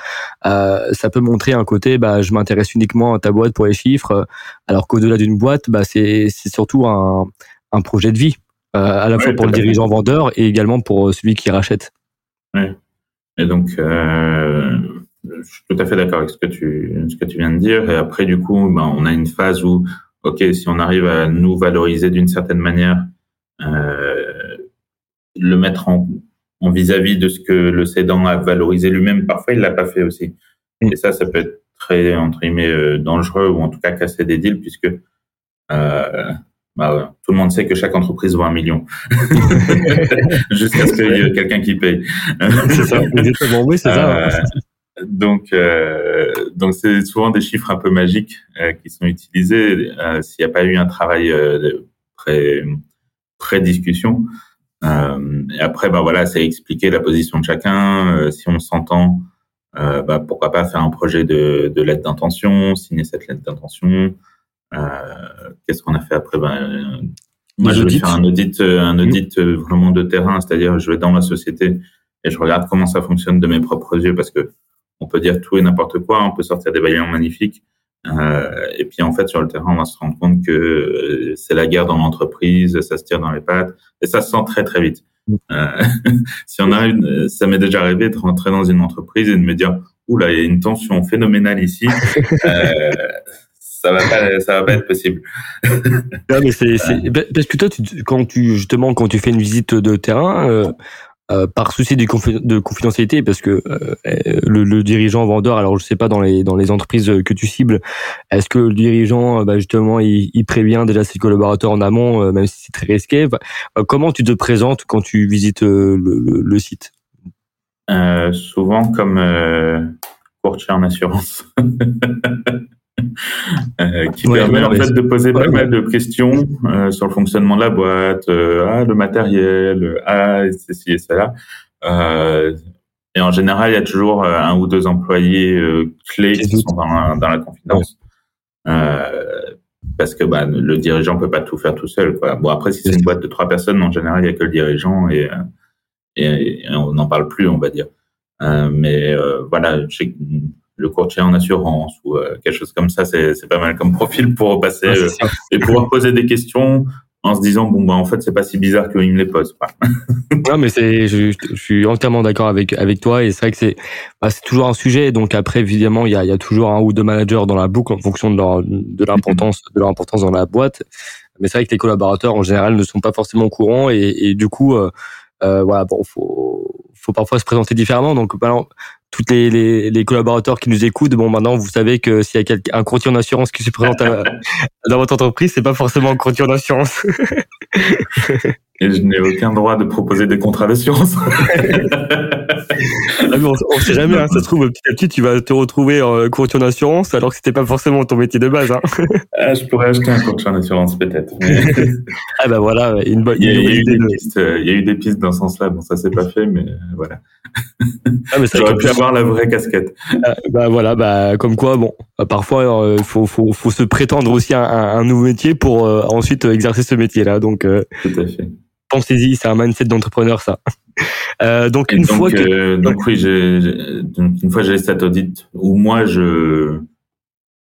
ça peut montrer un côté bah je m'intéresse uniquement à ta boîte pour les chiffres, alors qu'au-delà d'une boîte, bah c'est c'est surtout un un projet de vie, à la fois pour le dirigeant vendeur et également pour celui qui rachète. Oui. Et donc, euh, je suis tout à fait d'accord avec ce que tu ce que tu viens de dire. Et après, du coup, ben, on a une phase où, ok, si on arrive à nous valoriser d'une certaine manière, euh, le mettre en en vis-à-vis de ce que le cédant a valorisé lui-même, parfois il l'a pas fait aussi. Mm. Et ça, ça peut être très entre guillemets euh, dangereux ou en tout cas casser des deals puisque euh, bah, tout le monde sait que chaque entreprise vaut un million. Jusqu'à ce qu'il y ait quelqu'un qui paye. c'est ça, oui, c'est ça. Euh, donc, donc c'est souvent des chiffres un peu magiques qui sont utilisés. S'il n'y a pas eu un travail pré, pré-discussion. Et après, bah voilà, c'est expliquer la position de chacun. si on s'entend, bah, pourquoi pas faire un projet de, de lettre d'intention, signer cette lettre d'intention. Euh, qu'est-ce qu'on a fait après? Ben, Moi, je vais faire un audit, euh, un mmh. audit euh, vraiment de terrain, c'est-à-dire je vais dans la société et je regarde comment ça fonctionne de mes propres yeux parce que on peut dire tout et n'importe quoi, on peut sortir des baillons magnifiques. Euh, et puis en fait sur le terrain, on va se rendre compte que c'est la guerre dans l'entreprise, ça se tire dans les pattes et ça se sent très très vite. Euh, si on a une, ça m'est déjà arrivé de rentrer dans une entreprise et de me dire, oula, il y a une tension phénoménale ici. euh, ça va pas, ça va pas être possible. non, mais c'est, c'est, parce que toi, tu, quand tu justement quand tu fais une visite de terrain, euh, euh, par souci de, de, confidentialité, parce que euh, le, le, dirigeant vendeur, alors je sais pas dans les entreprises que tu cibles, est-ce que le dirigeant, bah, justement, il, prévient déjà ses collaborateurs en amont, même si c'est très risqué? comment tu te présentes quand tu visites le site? Souvent comme courtier en assurance. Euh, qui permet en fait de poser pas mal de questions euh, sur le fonctionnement de la boîte, euh, ah, le matériel, ah, ceci et cela. et en général, il y a toujours un ou deux employés clés qui sont dans la, dans la confidence. parce que bah, le dirigeant peut pas tout faire tout seul. Quoi. Bon, après, si c'est une boîte de trois personnes, en général, il y a que le dirigeant et, et, et on n'en parle plus, on va dire. mais voilà, le courtier en assurance ou euh, quelque chose comme ça, c'est pas mal comme profil pour passer euh, et pouvoir poser des questions en se disant bon bah en fait c'est pas si bizarre qu'il me les pose. non mais c'est je, je, suis entièrement d'accord avec avec toi et c'est vrai que c'est bah, c'est toujours un sujet. Donc après évidemment il y a, il y a toujours un ou deux managers dans la boucle en fonction de leur de l'importance de leur importance dans la boîte. Mais c'est vrai que les collaborateurs en général ne sont pas forcément au courant et, et du coup euh, euh, voilà bon faut faut parfois se présenter différemment. Donc bah, toutes les, les, les, collaborateurs qui nous écoutent, bon, maintenant, vous savez que s'il y a un courtier en assurance qui se présente dans votre entreprise, c'est pas forcément un courtier en assurance. Et je n'ai aucun droit de proposer des contrats d'assurance. Ah, on, ne sait jamais, hein, ça se trouve, petit à petit, tu vas te retrouver en courtier en assurance, alors que c'était pas forcément ton métier de base. Hein. Ah, je pourrais acheter un courtier en assurance, peut-être. ah bah voilà, une bonne il, y a, eu des pistes, il y a eu des pistes dans ce sens-là. Bon, ça s'est pas fait, mais voilà. Ah, mais J'aurais pu avoir la vraie casquette. Ah, bah voilà, bah comme quoi, bon, parfois il euh, faut, faut, faut se prétendre aussi à un, un nouveau métier pour euh, ensuite exercer ce métier-là. Donc, euh, à fait. Pensez-y, c'est un mindset d'entrepreneur, ça. donc une fois que donc oui, j'ai, donc une fois j'ai cet audit où moi je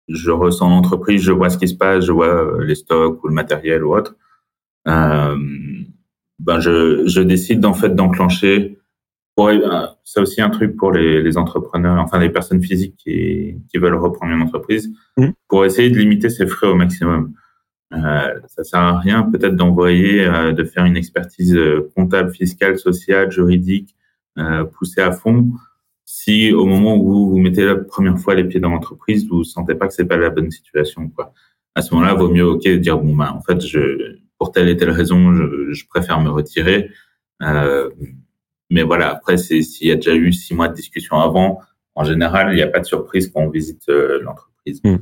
je ressens l'entreprise, je vois ce qui se passe, je vois les stocks ou le matériel ou autre. Euh, ben je, je décide en fait d'enclencher euh, c'est aussi un truc pour les, les, entrepreneurs, enfin les personnes physiques qui, qui veulent reprendre une entreprise, mmh. pour essayer de limiter ses frais au maximum. Euh, ça sert à rien peut-être d'envoyer, euh, de faire une expertise euh, comptable, fiscale, sociale, juridique, euh, poussée à fond, si au moment où vous mettez la première fois les pieds dans l'entreprise, vous sentez pas que c'est pas la bonne situation. Quoi. À ce moment-là, vaut mieux ok dire bon ben en fait je pour telle et telle raison je, je préfère me retirer. Euh, mais voilà, après, s'il y a déjà eu six mois de discussion avant, en général, il n'y a pas de surprise quand on visite euh, l'entreprise. Hmm.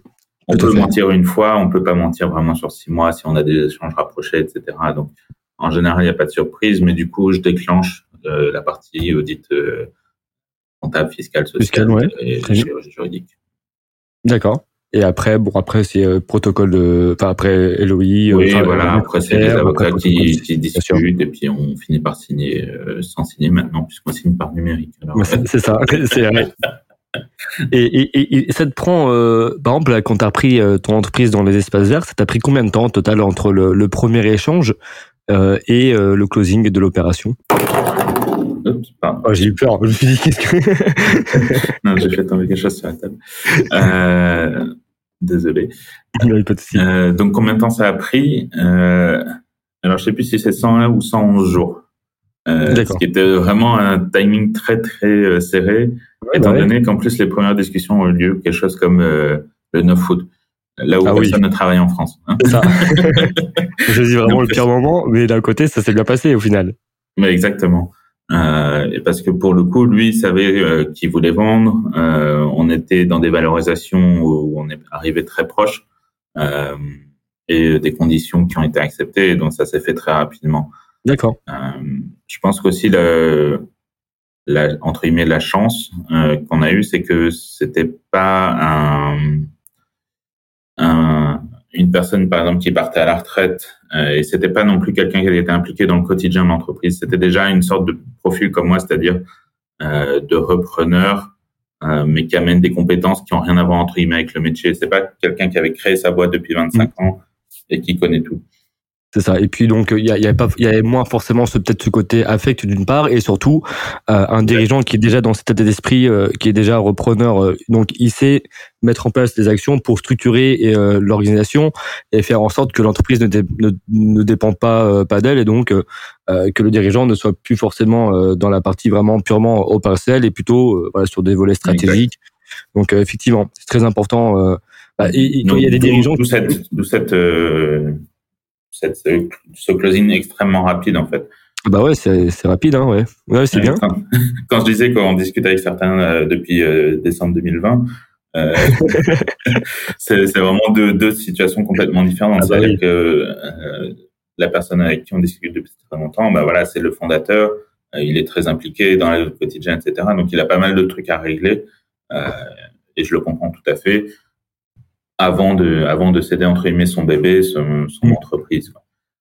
On peut mentir une fois, on peut pas mentir vraiment sur six mois si on a des échanges rapprochés, etc. Donc, en général, il n'y a pas de surprise, mais du coup, je déclenche euh, la partie audit euh, comptable, fiscal, social et juridique. D'accord. Et après, bon, après, c'est protocole de, enfin, après LOI. Oui, voilà, après, c'est les avocats qui, qui discutent et puis on finit par signer, sans signer maintenant, puisqu'on signe par numérique. C'est ça, c'est vrai. Et, et, et, ça te prend, euh, par exemple, quand tu as repris ton entreprise dans les espaces verts, ça t'a pris combien de temps total entre le, le premier échange euh, et euh, le closing de l'opération? Oh, J'ai eu peur, je me suis dit qu'est-ce que... non, j'ai fait tomber quelque chose sur la table. Euh, désolé. Euh, donc, combien de temps ça a pris? Euh, Alors, je sais plus si c'est 101 ou 111 jours. Euh, ce qui était vraiment un timing très, très serré, étant donné qu'en plus, les premières discussions ont eu lieu quelque chose comme le 9 août là où ah personne ne travaille en France. Hein. Ça. je dis vraiment le pire moment, mais d'un côté, ça s'est bien passé au final. Mais exactement. Euh, et parce que pour le coup, lui, il savait euh, qu'il voulait vendre. Euh, on était dans des valorisations où on est arrivé très proche euh, et des conditions qui ont été acceptées. Donc ça s'est fait très rapidement. D'accord. Euh, je pense qu'aussi le, la, entre guillemets, la chance qu'on a eue, c'est que c'était pas un un, une personne, par exemple, qui partait à la retraite, euh, et c'était pas non plus quelqu'un qui était impliqué dans le quotidien de l'entreprise. C'était déjà une sorte de profil comme moi, c'est-à-dire euh, de repreneur, euh, mais qui amène des compétences qui ont rien à voir entre guillemets avec le métier. C'est pas quelqu'un qui avait créé sa boîte depuis 25 mmh. ans et qui connaît tout. C'est ça. Et puis donc il y, avait pas, il y avait moins forcément ce peut-être ce côté affect d'une part, et surtout euh, un dirigeant qui est déjà dans cet état d'esprit, euh, qui est déjà repreneur. Euh, donc il sait mettre en place des actions pour structurer l'organisation et faire en sorte que l'entreprise ne, ne, ne, dépend pas pas d'elle et donc que le dirigeant ne soit plus forcément dans la partie vraiment purement opérationnelle et plutôt voilà, sur des volets stratégiques. Donc effectivement, c'est très important. Bah, et, il y a des dirigeants. D'où cette, cette cette, ce closing extrêmement rapide en fait. Bah ouais, c'est rapide, hein, ouais. Ouais, c'est bien. Quand, je disais qu'on discute avec certains euh, depuis euh, décembre 2020, euh, c'est vraiment deux, deux, situations complètement différentes. Ah bah C'est-à-dire que euh, la personne avec qui on discute depuis très longtemps, bah voilà, c'est le fondateur, il est très impliqué dans le quotidien, etc. Donc il a pas mal de trucs à régler, et je le comprends tout à fait avant de, avant de céder entre guillemets son bébé, son, son mm. entreprise.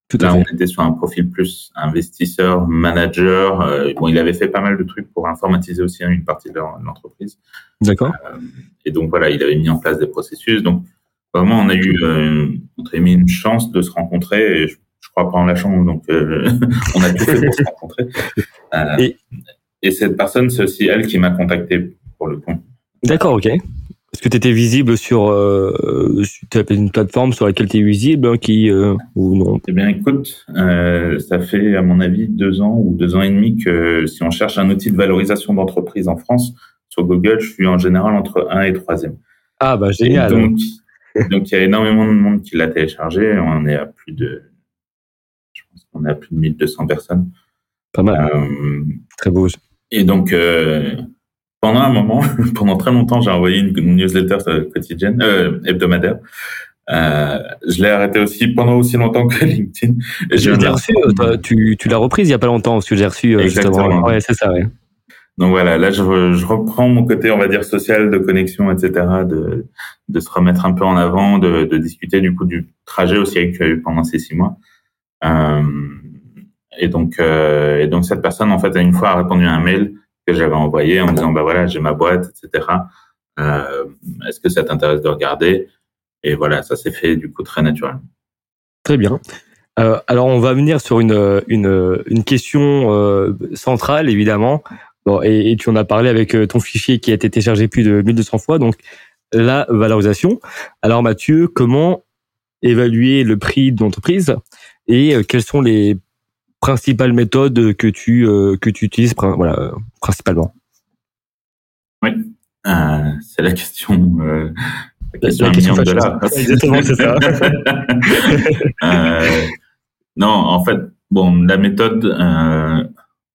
Tout Là, on était sur un profil plus investisseur, manager. Euh, bon, il avait fait pas mal de trucs pour informatiser aussi une partie de l'entreprise. D'accord. Euh, et donc voilà, il avait mis en place des processus. Donc vraiment, on a eu euh, entre guillemets une chance de se rencontrer. Et je, je crois pas en la chance, donc euh, on a tout fait pour se rencontrer. Et... et cette personne, c'est aussi elle qui m'a contacté pour le coup. D'accord, ok. Est-ce que tu étais visible sur, euh, une plateforme sur laquelle tu es visible hein, qui, euh, ou non? Eh bien, écoute, euh, ça fait à mon avis deux ans ou deux ans et demi que si on cherche un outil de valorisation d'entreprise en France, sur Google, je suis en général entre un et troisième. Ah bah génial. donc, donc il y a énormément de monde qui l'a téléchargé. On est à plus de, je pense qu'on est à plus de 1200 personnes. Pas mal. Euh, Très beau. Et donc, euh, pendant un moment, pendant très longtemps, j'ai envoyé une, newsletter quotidienne, euh, hebdomadaire. Euh, je l'ai arrêté aussi pendant aussi longtemps que LinkedIn. Et je l'ai reçu, euh, tu, tu l'as reprise il y a pas longtemps, parce que j'ai reçu Exactement. Ouais, c'est ça, ouais. Donc voilà, là je, je, reprends mon côté, on va dire social, de connexion, etc., de, de se remettre un peu en avant, de, de discuter du coup du trajet aussi as eu pendant ces six mois. Euh, et donc, euh, et donc cette personne en fait, une fois a répondu à un mail que j'avais envoyé en disant bah voilà j'ai ma boîte etc. Euh, Est-ce que ça t'intéresse de regarder? Et voilà ça s'est fait du coup très naturellement. Très bien. Euh, alors on va venir sur une une, question euh, centrale évidemment. Bon, et, et, tu en as parlé avec ton fichier qui a été téléchargé plus de 1200 fois. Donc la valorisation. Alors Mathieu, comment évaluer le prix de l'entreprise et quels sont les principales méthodes que tu euh, que tu utilises voilà principalement Oui, euh, c'est la question. Euh, la question, la de là. Exactement, c'est ça. non, en fait, bon, la méthode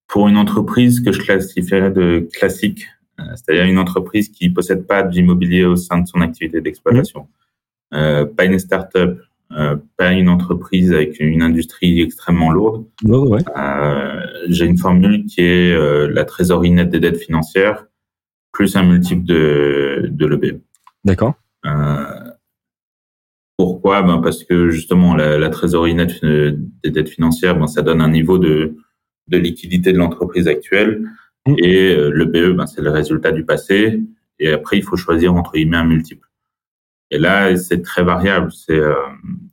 pour une entreprise que je classifierais de classique, c'est-à-dire une entreprise qui possède pas d'immobilier au sein de son activité d'exploitation, mmh. pas une start-up, euh, pas une entreprise avec une industrie extrêmement lourde. ouais. euh, J'ai une formule qui est euh, la trésorerie nette des dettes financières plus un multiple de, de. D'accord. Euh, Pourquoi? Ben Parce que justement, la, trésorerie nette des dettes financières, ben, ça donne un niveau de, de liquidité de l'entreprise actuelle. Mm. Et le BE, ben, c'est le résultat du passé. Et après, il faut choisir entre guillemets un multiple. Et là, c'est très variable. C'est, euh,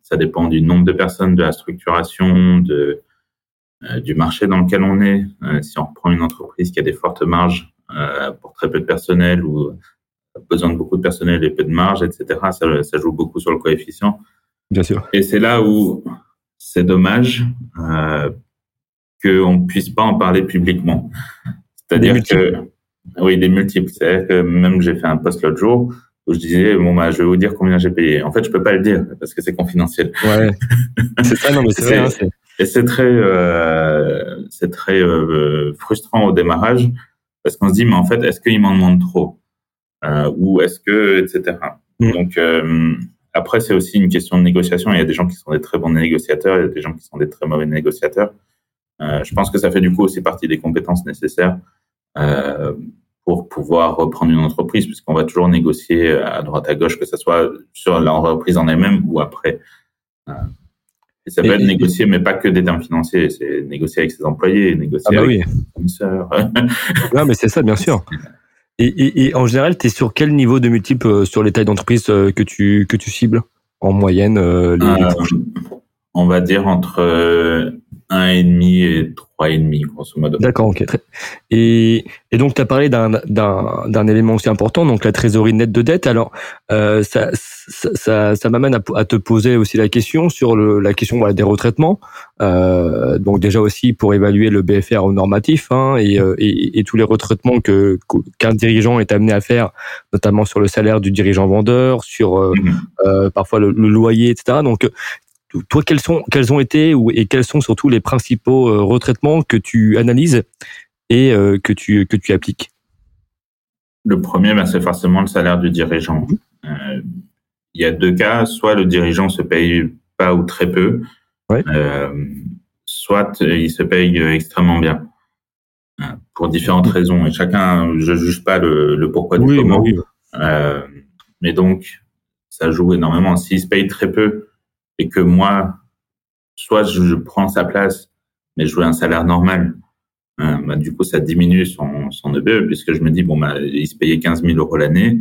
ça dépend du nombre de personnes, de la structuration, de, euh, du marché dans lequel on est. Euh, si on reprend une entreprise qui a des fortes marges pour très peu de personnel ou besoin de beaucoup de personnel et peu de marge, etc., ça, ça joue beaucoup sur le coefficient. Bien sûr. Et c'est là où c'est dommage qu'on ne puisse pas en parler publiquement. C'est-à-dire que, oui, des multiples. C'est-à-dire que même j'ai fait un post l'autre jour où je disais bon bah je vais vous dire combien j'ai payé. En fait, je peux pas le dire parce que c'est confidentiel. Ouais. c'est ça, non mais c'est vrai. Hein, et c'est très, euh, c'est très euh, frustrant au démarrage parce qu'on se dit mais en fait est-ce qu'il m'en demande trop euh, ou est-ce que etc. Mm. Donc euh, après c'est aussi une question de négociation. Il y a des gens qui sont des très bons négociateurs, il y a des gens qui sont des très mauvais négociateurs. Euh, je pense que ça fait du coup aussi partie des compétences nécessaires euh, pour pouvoir reprendre une entreprise, puisqu'on va toujours négocier à droite à gauche, que ce soit sur l'entreprise en elle-même ou après. Euh, et ça peut être négocié, mais pas que des termes financiers, c'est négocier avec ses employés, négocier ah bah avec ses fournisseurs. non, mais c'est ça, bien sûr. Et, et, et en général, tu es sur quel niveau de multiple euh, sur les tailles d'entreprise euh, que tu, que tu cibles en moyenne les, On va dire entre un et demi et trois et demi grosso modo. D'accord, ok. Et, et donc tu as parlé d'un élément aussi important, donc la trésorerie nette de dette. Alors euh, ça ça, ça, m'amène à, à, te poser aussi la question sur le, la question voilà, des retraitements. Euh, donc déjà aussi pour évaluer le BFR au normatif hein, et, euh, et, et, tous les retraitements qu'un dirigeant est amené à faire, notamment sur le salaire du dirigeant vendeur, sur euh, mm-hmm. parfois le, le, loyer, etc. Donc toi, quels, sont, quels ont été ou, et quels sont surtout les principaux euh, retraitements que tu analyses et euh, que, tu, que tu appliques? Le premier, ben, c'est forcément le salaire du dirigeant. Euh, il y a deux cas, soit le dirigeant se paye pas ou très peu, soit il se paye extrêmement bien pour différentes raisons. Et chacun, je juge pas le, pourquoi du comment. mais donc, ça joue énormément. S'il se paye très peu, et que moi, soit je, prends sa place, mais je veux un salaire normal, hein, bah, du coup, ça diminue son, son EBE, puisque je me dis, bon, bah, il se payait 15 000 euros l'année,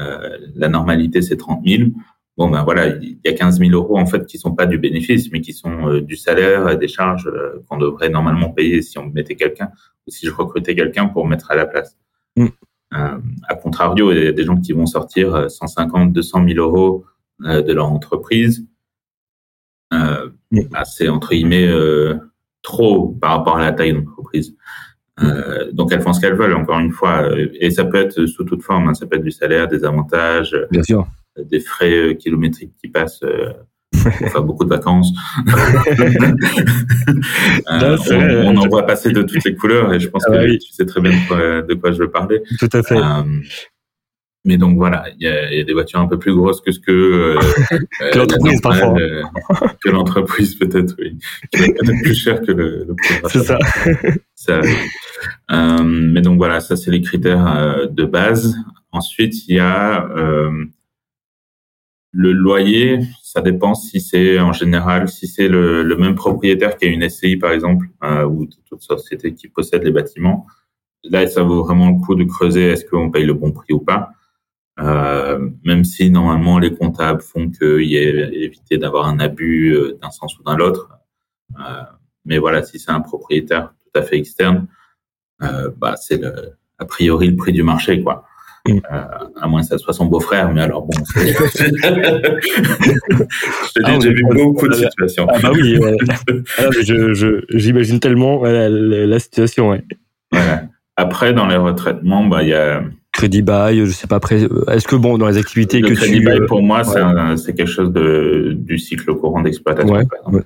euh, la normalité, c'est 30 000. Bon, ben voilà, il y a 15 000 euros, en fait, qui sont pas du bénéfice, mais qui sont euh, du salaire, des charges euh, qu'on devrait normalement payer si on mettait quelqu'un, ou si je recrutais quelqu'un pour mettre à la place. Mm. Euh, à contrario, il y a des gens qui vont sortir 150, 200 000 euros de leur entreprise, euh, bah, c'est entre guillemets euh, trop par rapport à la taille de l'entreprise. Euh, donc elles font ce qu'elles veulent, encore une fois, et ça peut être sous toute forme. Hein. ça peut être du salaire, des avantages, Bien sûr. des frais kilométriques qui passent. faire beaucoup de vacances. on, en voit passer de toutes les couleurs et je pense ah que tu sais très bien de quoi, de quoi, je veux parler. Tout à fait. Mais donc voilà, il y a, y a, des voitures un peu plus grosses que ce que euh, que l'entreprise parfois. Euh, que l'entreprise peut-être, oui, qui est peut-être plus cher que le. le c'est ça. ça euh, mais donc voilà, ça c'est les critères euh, de base. Ensuite, il y a euh, le loyer. Ça dépend si c'est en général, si c'est le, le, même propriétaire qui a une SCI par exemple, ou toute société qui possède les bâtiments. Là, ça vaut vraiment le coup de creuser est-ce qu'on paye le bon prix ou pas. Euh, même si normalement les comptables font qu'il y ait évité d'avoir un abus euh, d'un sens ou d'un autre. Euh, mais voilà, si c'est un propriétaire tout à fait externe, euh, bah c'est le, a priori le prix du marché, quoi. Mm. Euh, à moins que ça soit son beau-frère, mais alors bon. je te dis, ah, j'ai vu beaucoup de situations. Ah bah oui, ah, je, j'imagine tellement la, la, situation, ouais. Voilà. Après, dans les retraitements, bah il y a crédit bail, je sais pas après. Est-ce que bon dans les activités le que crédit tu bail pour moi c'est quelque chose de du cycle courant d'exploitation. Ouais,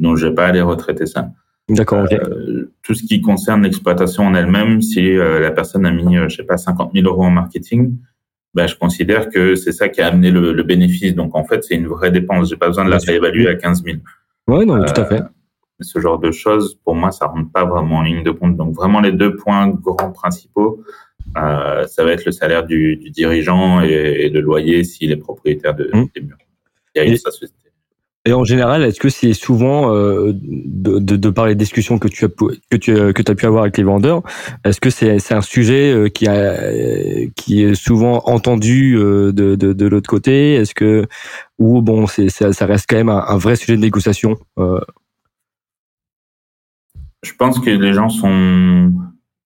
Donc je vais pas aller retraiter ça. D'accord. Euh, tout ce qui concerne l'exploitation en elle-même, si euh, la personne a mis euh, je sais pas 50 000 euros en marketing, ben, je considère que c'est ça qui a amené le, le bénéfice. Donc en fait c'est une vraie dépense. J'ai pas besoin de la réévaluer à 15 000. Ouais non tout à fait. Ce genre de choses, pour moi, ça rentre pas vraiment en ligne de compte. Donc vraiment les deux points grands principaux, euh, ça va être le salaire du, du dirigeant et, et, le loyer s'il est propriétaire de, mmh. des murs. a société. Et en général, est-ce que c'est souvent euh, de, de, de, par les discussions que tu as que tu que as pu avoir avec les vendeurs, est-ce que c'est un sujet euh, qui a qui est souvent entendu euh, de l'autre côté? Est-ce que ou bon, ça, ça, reste quand même un, un vrai sujet de négociation euh... Je pense que les gens sont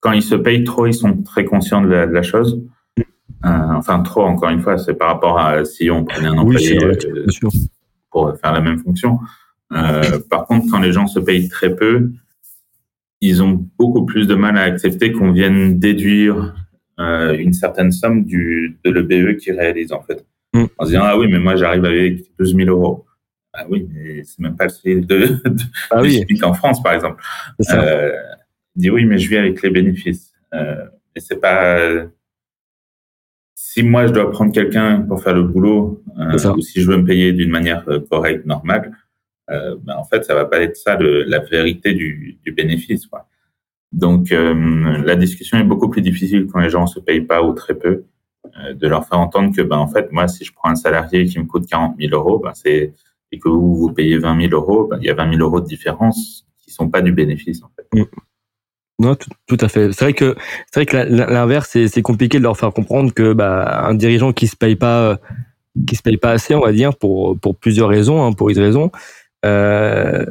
quand ils se payent trop, ils sont très conscients de la, de la chose. Euh, enfin, trop, encore une fois, c'est par rapport à si on prenait un employé. Oui, sûr pour faire la même fonction. Euh, par contre, quand les gens se payent très peu, ils ont beaucoup plus de mal à accepter qu'on vienne déduire euh, une certaine somme du, de l'EBE qu'ils réalisent en fait. Mm. En se disant ah oui mais moi j'arrive avec 12 000 euros. Ah oui mais c'est même pas le de, de, ah oui. en France par exemple. Il dit oui mais je vis avec les bénéfices. Euh, et c'est pas si moi je dois prendre quelqu'un pour faire le boulot, euh, ou si je veux me payer d'une manière euh, correcte, normale, euh, ben en fait, ça va pas être ça le, la vérité du, du bénéfice. Quoi. Donc, euh, la discussion est beaucoup plus difficile quand les gens se payent pas ou très peu, euh, de leur faire entendre que, ben en fait, moi, si je prends un salarié qui me coûte 40 000 euros, ben c'est et que vous vous payez 20 000 euros, ben, il y a 20 000 euros de différence qui sont pas du bénéfice en fait. Mm. Non, tout, à fait. C'est vrai que c'est vrai que l'inverse, c'est compliqué de leur faire comprendre que bah, un dirigeant qui se paye pas, qui se paye pas assez, on va dire, pour pour plusieurs raisons, hein, pour une raison, euh,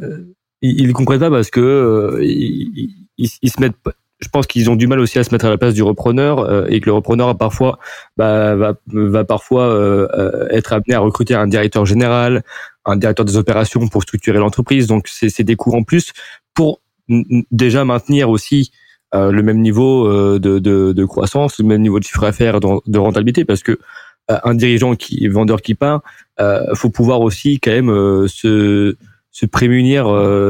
ils, ils comprennent pas parce que euh, ils, se mettent. Je pense qu'ils ont du mal aussi à se mettre à la place du repreneur euh, et que le repreneur parfois bah, va, va parfois euh, être amené à recruter un directeur général, un directeur des opérations pour structurer l'entreprise. Donc c'est des coûts en plus pour déjà maintenir aussi euh, le même niveau euh, de, croissance, le même niveau de chiffre d'affaires, de, rentabilité, parce que euh, un dirigeant qui vendeur qui part, faut pouvoir aussi quand même se prémunir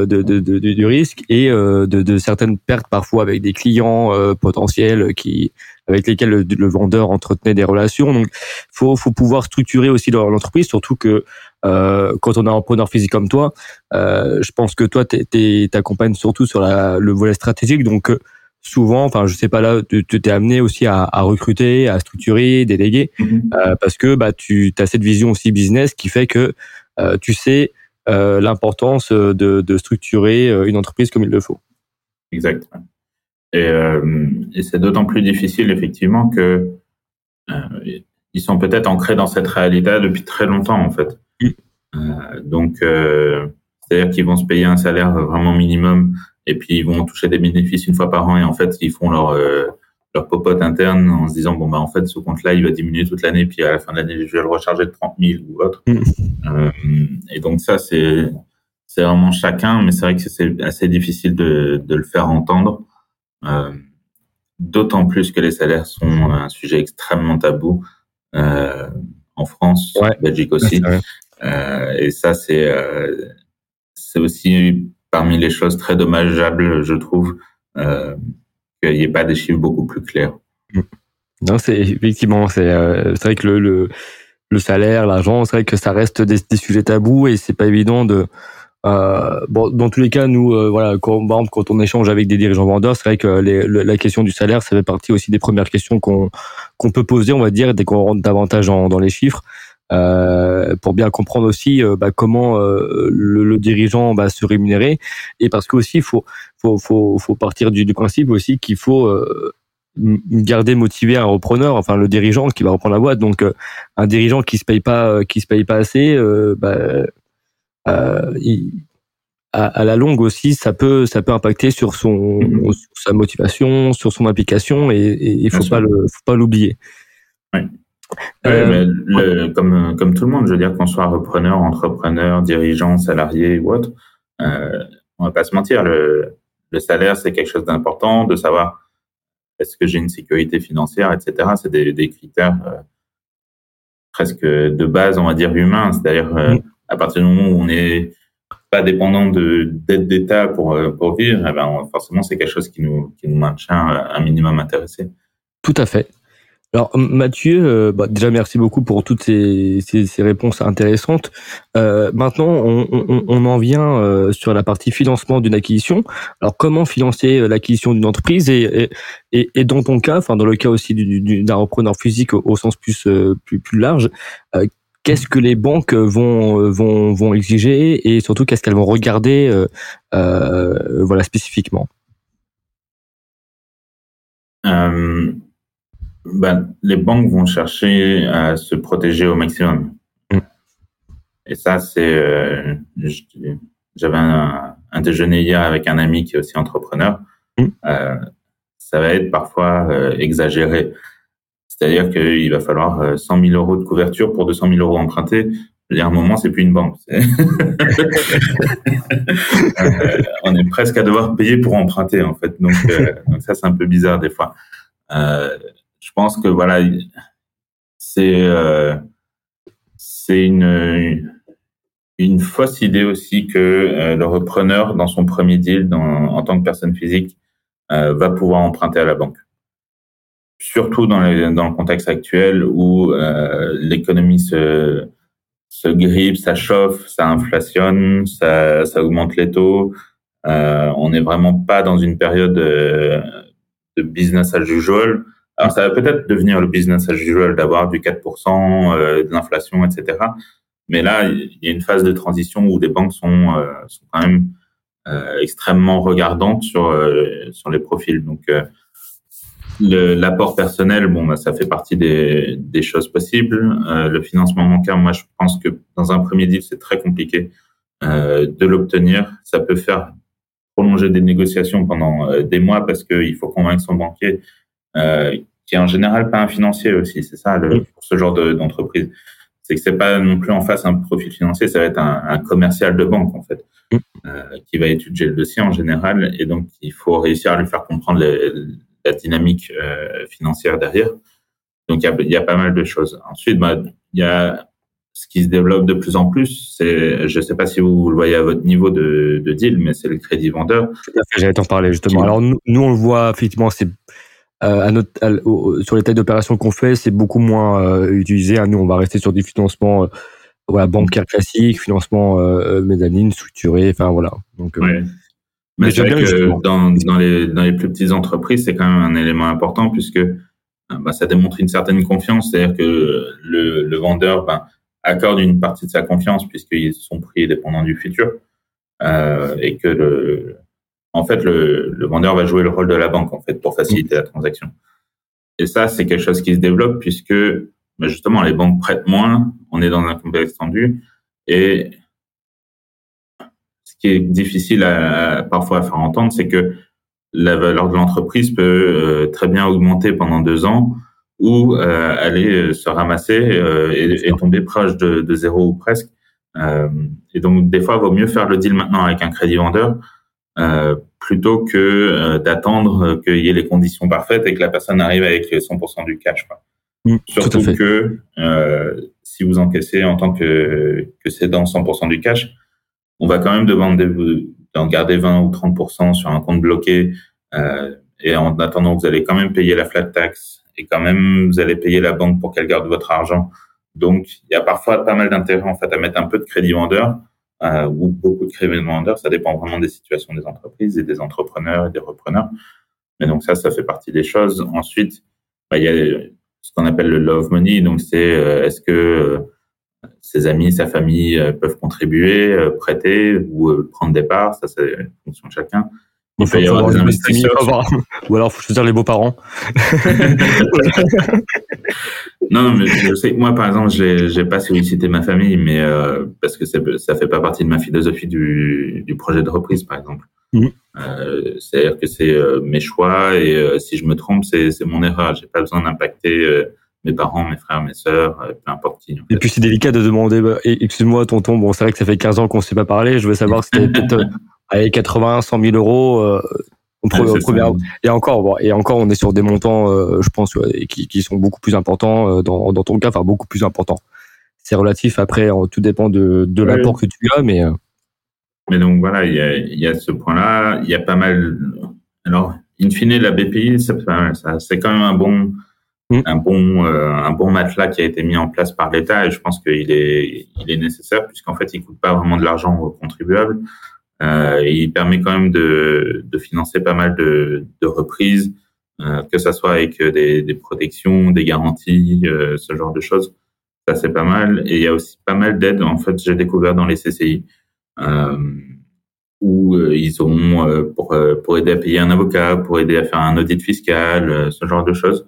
du risque et de, de, certaines pertes parfois avec des clients potentiels qui avec lesquels le, vendeur entretenait des relations. Donc, faut faut pouvoir structurer aussi l'entreprise, surtout que euh, quand on a un entrepreneur physique comme toi, euh, je pense que toi, t'accompagnes surtout sur la, le volet stratégique. Donc, euh, souvent, enfin, je sais pas là, tu t'es amené aussi à, à, recruter, à structurer, déléguer, mm-hmm. euh, parce que bah, tu as cette vision aussi business qui fait que euh, tu sais euh, l'importance de, de, structurer une entreprise comme il le faut. Exactement. Et, et c'est d'autant plus difficile, effectivement, que ils sont peut-être ancrés dans cette réalité depuis très longtemps, en fait. Euh, donc, euh, c'est-à-dire qu'ils vont se payer un salaire vraiment minimum et puis ils vont toucher des bénéfices une fois par an et en fait ils font leur euh, leur popote interne en se disant bon bah en fait ce compte-là il va diminuer toute l'année puis à la fin de l'année je vais le recharger de 30 000 ou autre. Mm. Euh, et donc ça c'est c'est vraiment chacun, mais c'est vrai que c'est assez difficile de, de le faire entendre. Euh, D'autant plus que les salaires sont un sujet extrêmement tabou euh, en France, en Belgique aussi. Et ça, c'est euh, c'est aussi parmi les choses très dommageables, je trouve, euh, qu'il n'y ait pas des chiffres beaucoup plus clairs. Mm. Non, c'est effectivement, c'est euh, vrai que le, le, salaire, l'argent, c'est vrai que ça reste des, sujets tabous et c'est pas évident de. Euh, bon, dans tous les cas, nous, euh, voilà, quand, quand on échange avec des dirigeants vendeurs, c'est vrai que la question du salaire, ça fait partie aussi des premières questions qu'on qu'on peut poser, on va dire, dès qu'on rentre davantage dans les chiffres. Euh, pour bien comprendre aussi euh, bah, comment euh, le, le, dirigeant va se rémunérer et parce que aussi il faut, faut, faut, faut partir du, du principe aussi qu'il faut garder motivé un repreneur, enfin le dirigeant qui va reprendre la boîte. Donc un dirigeant qui se paye pas, qui se paye pas assez, bah, il, à, à, la longue aussi, ça peut, ça peut impacter sur son, mm-hmm. sur sa motivation, sur son application, et il faut pas le, faut pas l'oublier. Ouais. Euh, le, comme, comme tout le monde, je veux dire, qu'on soit repreneur, entrepreneur, dirigeant, salarié ou autre, euh, on va pas se mentir, le, le salaire, c'est quelque chose d'important, de savoir est-ce que j'ai une sécurité financière, etc. C'est des, des critères euh, presque de base, on va dire, humains. C'est-à-dire, euh, à partir du moment où on n'est pas dépendant de d'aide d'État pour, pour vivre, eh ben, forcément, c'est quelque chose qui nous, qui nous maintient un minimum intéressé. Tout à fait. Alors Mathieu, euh, bah, déjà merci beaucoup pour toutes ces, réponses intéressantes. Euh, maintenant, on, en vient euh, sur la partie financement d'une acquisition. Alors comment financer l'acquisition d'une entreprise et, et, dans ton cas, enfin dans le cas aussi d'un repreneur physique au, sens plus, plus, large, qu'est-ce que les banques vont vont vont exiger et surtout qu'est-ce qu'elles vont regarder voilà spécifiquement? Ben, les banques vont chercher à se protéger au maximum. Mm. Et ça, c'est. Euh, J'avais un, un, déjeuner hier avec un ami qui est aussi entrepreneur. Mm. Euh, ça va être parfois euh, exagéré. C'est-à-dire qu'il va falloir 100 euh, 000 euros de couverture pour 200 000 euros empruntés. Il y a un moment, c'est plus une banque. on est presque à devoir payer pour emprunter, en fait. Donc, donc ça, c'est un peu bizarre des fois. Euh, je pense que voilà, c'est euh, une une fausse idée aussi que euh, le repreneur dans son premier deal, en tant que personne physique, euh, va pouvoir emprunter à la banque. Surtout dans, le contexte actuel où euh, l'économie se se grippe, ça chauffe, ça inflationne, ça, ça augmente les taux. On n'est vraiment pas dans une période de, de business as usual. Ça va peut-être devenir le business as usual d'avoir du 4%, euh, de l'inflation, etc. Mais là, il y a une phase de transition où les banques sont, euh, sont quand même euh, extrêmement regardantes sur, sur les profils. Donc, l'apport personnel, bon, bah, ça fait partie des, des choses possibles. le financement bancaire, moi, je pense que dans un premier deal, c'est très compliqué de l'obtenir. Ça peut faire prolonger des négociations pendant des mois parce qu'il faut convaincre son banquier qui est en général pas un financier aussi. C'est ça le, pour ce genre d'entreprise. c'est que c'est pas non plus en face un profil financier, ça va être un, un commercial de banque en fait, euh, qui va étudier le dossier en général, et donc il faut réussir à lui faire comprendre la dynamique euh, financière derrière. Donc il y a, y a, pas mal de choses. Ensuite, bah, il y a ce qui se développe de plus en plus, c'est, je ne sais pas si vous le voyez à votre niveau de, de deal, mais c'est le crédit vendeur. J'allais t'en parler justement. Alors nous, nous, on le voit effectivement, c'est à notre, à, sur les tailles d'opérations qu'on fait, c'est beaucoup moins euh, utilisé. Nous, on va rester sur des financements euh, voilà, bancaires classiques, financement euh, mezzanine, structuré, enfin voilà. Donc, ouais. Mais, c'est vrai que dans, dans, les, dans les plus petites entreprises, c'est quand même un élément important puisque bah, ça démontre une certaine confiance. C'est-à-dire que le, le vendeur ben, accorde une partie de sa confiance puisqu'ils sont pris dépendant du futur euh, et que le, en fait, le, le, vendeur va jouer le rôle de la banque, en fait, pour faciliter la transaction. Et ça, c'est quelque chose qui se développe puisque, bah, justement, les banques prêtent moins, on est dans un contexte tendu, et ce qui est difficile à, parfois à faire entendre, c'est que la valeur de l'entreprise peut euh, très bien augmenter pendant deux ans ou euh, aller se ramasser euh, et, et, tomber proche de, de, zéro ou presque. Euh, et donc, des fois, il vaut mieux faire le deal maintenant avec un crédit vendeur euh, plutôt que euh, d'attendre qu'il y ait les conditions parfaites et que la personne arrive avec 100% du cash. Quoi. Mmh, Surtout que euh, si vous encaissez en tant que, que cédant 100% du cash, on va quand même demander d'en garder 20 ou 30% sur un compte bloqué euh, et en attendant vous allez quand même payer la flat tax et quand même vous allez payer la banque pour qu'elle garde votre argent. Donc il y a parfois pas mal d'intérêt en fait à mettre un peu de crédit vendeur euh, ou beaucoup de crédit vendeurs. Ça dépend vraiment des situations des entreprises et des entrepreneurs et des repreneurs. Mais donc ça, ça fait partie des choses. Ensuite, bah, il y a ce qu'on appelle le love money. Donc c'est euh, est-ce que euh, ses amis, sa famille euh, peuvent contribuer, prêter ou prendre des parts? Ça, c'est une fonction de chacun. Il faut, y avoir des investisseurs. Ou alors, faut choisir les beaux-parents. non, non, mais je sais moi, par exemple, j'ai, j'ai pas sollicité ma famille, mais euh, parce que ça fait pas partie de ma philosophie du, du projet de reprise, par exemple. Mmh. Euh, c'est-à-dire que c'est euh, mes choix et si je me trompe, c'est, mon erreur. J'ai pas besoin d'impacter mes parents, mes frères, mes sœurs, peu importe qui. Et puis c'est délicat de demander, bah, excuse-moi, tonton, bon, c'est vrai que ça fait 15 ans qu'on ne s'est pas parlé. Je veux savoir si peut-être avec 80, 100 000 euros. Euh, et encore, bon, et encore, on est sur des montants, euh, je pense, qui, qui, sont beaucoup plus importants euh, dans, dans ton cas, enfin beaucoup plus importants. C'est relatif. Après, tout dépend de, de l'apport que tu as, mais. Euh. Mais donc voilà, il y a, y a ce point-là. Il y a pas mal. Alors, in fine, la BPI, c'est quand même un bon, mm. un bon, euh, un bon matelas qui a été mis en place par l'État, et je pense qu'il est, il est nécessaire puisqu'en fait, il coûte pas vraiment de l'argent aux contribuables. Euh, il permet quand même de, de, financer pas mal de, de reprises, euh, que ça soit avec des, des, protections, des garanties, euh, ce genre de choses. Ça, c'est pas mal. Et il y a aussi pas mal d'aides, en fait, j'ai découvert dans les CCI, euh, où euh, ils ont, euh, pour, euh, pour aider à payer un avocat, pour aider à faire un audit fiscal, ce genre de choses.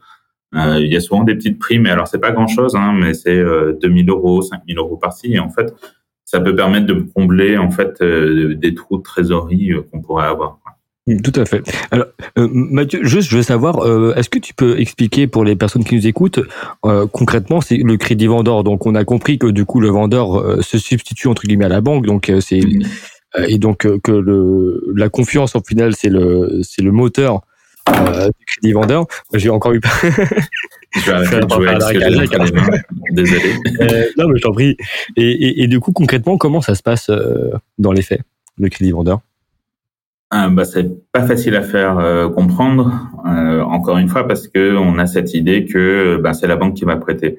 il y a souvent des petites primes, alors c'est pas grand-chose, hein, mais c'est 2000 euros, 5000 euros par-ci. Et en fait, ça peut permettre de combler en fait des trous de trésorerie qu'on pourrait avoir. Mm, tout à fait. Alors, euh, Mathieu, juste, je veux savoir, euh, est-ce que tu peux expliquer pour les personnes qui nous écoutent euh, concrètement, c'est le crédit vendeur? Donc, on a compris que du coup, le vendeur se substitue entre guillemets à la banque. Donc, c'est mm. et donc que le la confiance, au final, c'est le c'est le moteur du crédit vendeur. J'ai encore eu. je vais Désolé. non, mais je t'en prie. Et, et, et, du coup, concrètement, comment ça se passe dans les faits, le crédit vendeur? Euh, bah, c'est pas facile à faire euh, comprendre, euh, encore une fois, parce que on a cette idée que bah, c'est la banque qui va prêter.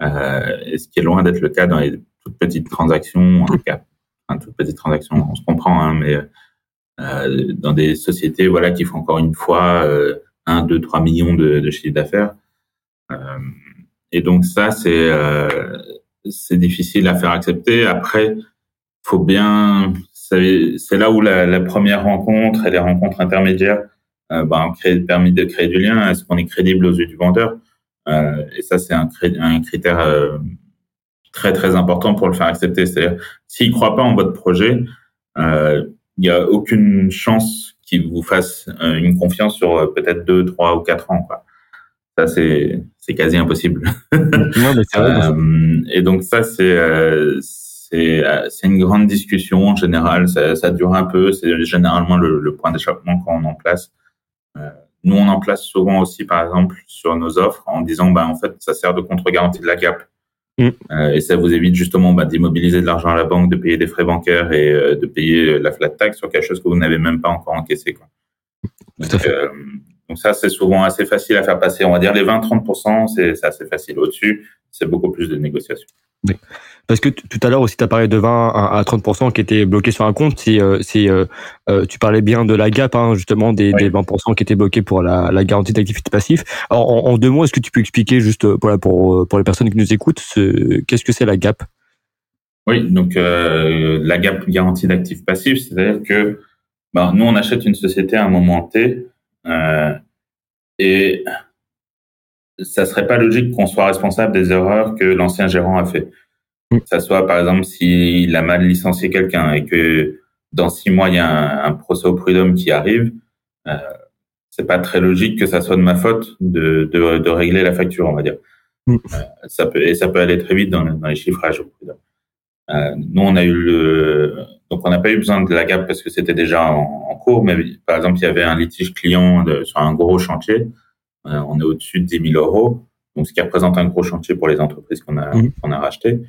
et ce qui est loin d'être le cas dans les toutes petites transactions, en tout cas, enfin, toutes petites transactions, on se comprend, hein, mais dans des sociétés voilà, qui font encore une fois 1, 2, 3 millions de, de chiffre d'affaires. Et donc ça, c'est c'est difficile à faire accepter. Après, faut bien c'est là où la, première rencontre et les rencontres intermédiaires euh, ben, créent, permis de créer du lien. Est-ce qu'on est crédible aux yeux du vendeur? Euh, Et ça, c'est un, un, critère euh, très très important pour le faire accepter. C'est-à-dire, s'il croit pas en votre projet, euh, il n'y a aucune chance qu'il vous fasse euh, une confiance sur peut-être deux, trois ou quatre ans. Quoi. Ça, c'est c'est quasi impossible. non, mais et donc ça, c'est euh, c'est une grande discussion en général. Ça, ça dure un peu. C'est généralement le, le point d'échappement quand on en place. Euh, nous, on en place souvent aussi, par exemple, sur nos offres, en disant, ben, en fait, ça sert de contre-garantie de la gap. Mm. Euh, et ça vous évite justement bah, d'immobiliser de l'argent à la banque, de payer des frais bancaires et euh, de payer la flat tax sur quelque chose que vous n'avez même pas encore encaissé. Quoi. Donc, euh, donc ça, c'est souvent assez facile à faire passer. On va dire les 20-30%, c'est assez facile. Au-dessus, c'est beaucoup plus de négociations. Oui. Parce que tout à l'heure aussi, tu as parlé de 20 à 30% qui étaient bloqués sur un compte. C'est, euh, euh, euh, tu parlais bien de la gap, hein, justement, des, des 20% qui étaient bloqués pour la, la garantie d'activité passive. Alors, en, deux mots, est-ce que tu peux expliquer juste pour, pour les personnes qui nous écoutent, ce, qu'est-ce que c'est la gap? Oui, donc la gap garantie d'actifs passifs, c'est-à-dire que ben, nous, on achète une société à un moment T et ça serait pas logique qu'on soit responsable des erreurs que l'ancien gérant a fait. Que ça soit, par exemple, s'il a mal licencié quelqu'un et que dans six mois, il y a un, procès au prud'homme qui arrive, euh, c'est pas très logique que ça soit de ma faute de, de, de régler la facture, on va dire. Mm. Euh, ça peut, et ça peut aller très vite dans, dans les chiffrages au prud'homme. Euh, nous, on a eu le, donc on n'a pas eu besoin de la gap parce que c'était déjà en, cours, mais par exemple, il y avait un litige client de, sur un gros chantier. Euh, on est au-dessus de 10 000 euros, donc ce qui représente un gros chantier pour les entreprises qu'on a, mm. qu'on a racheté.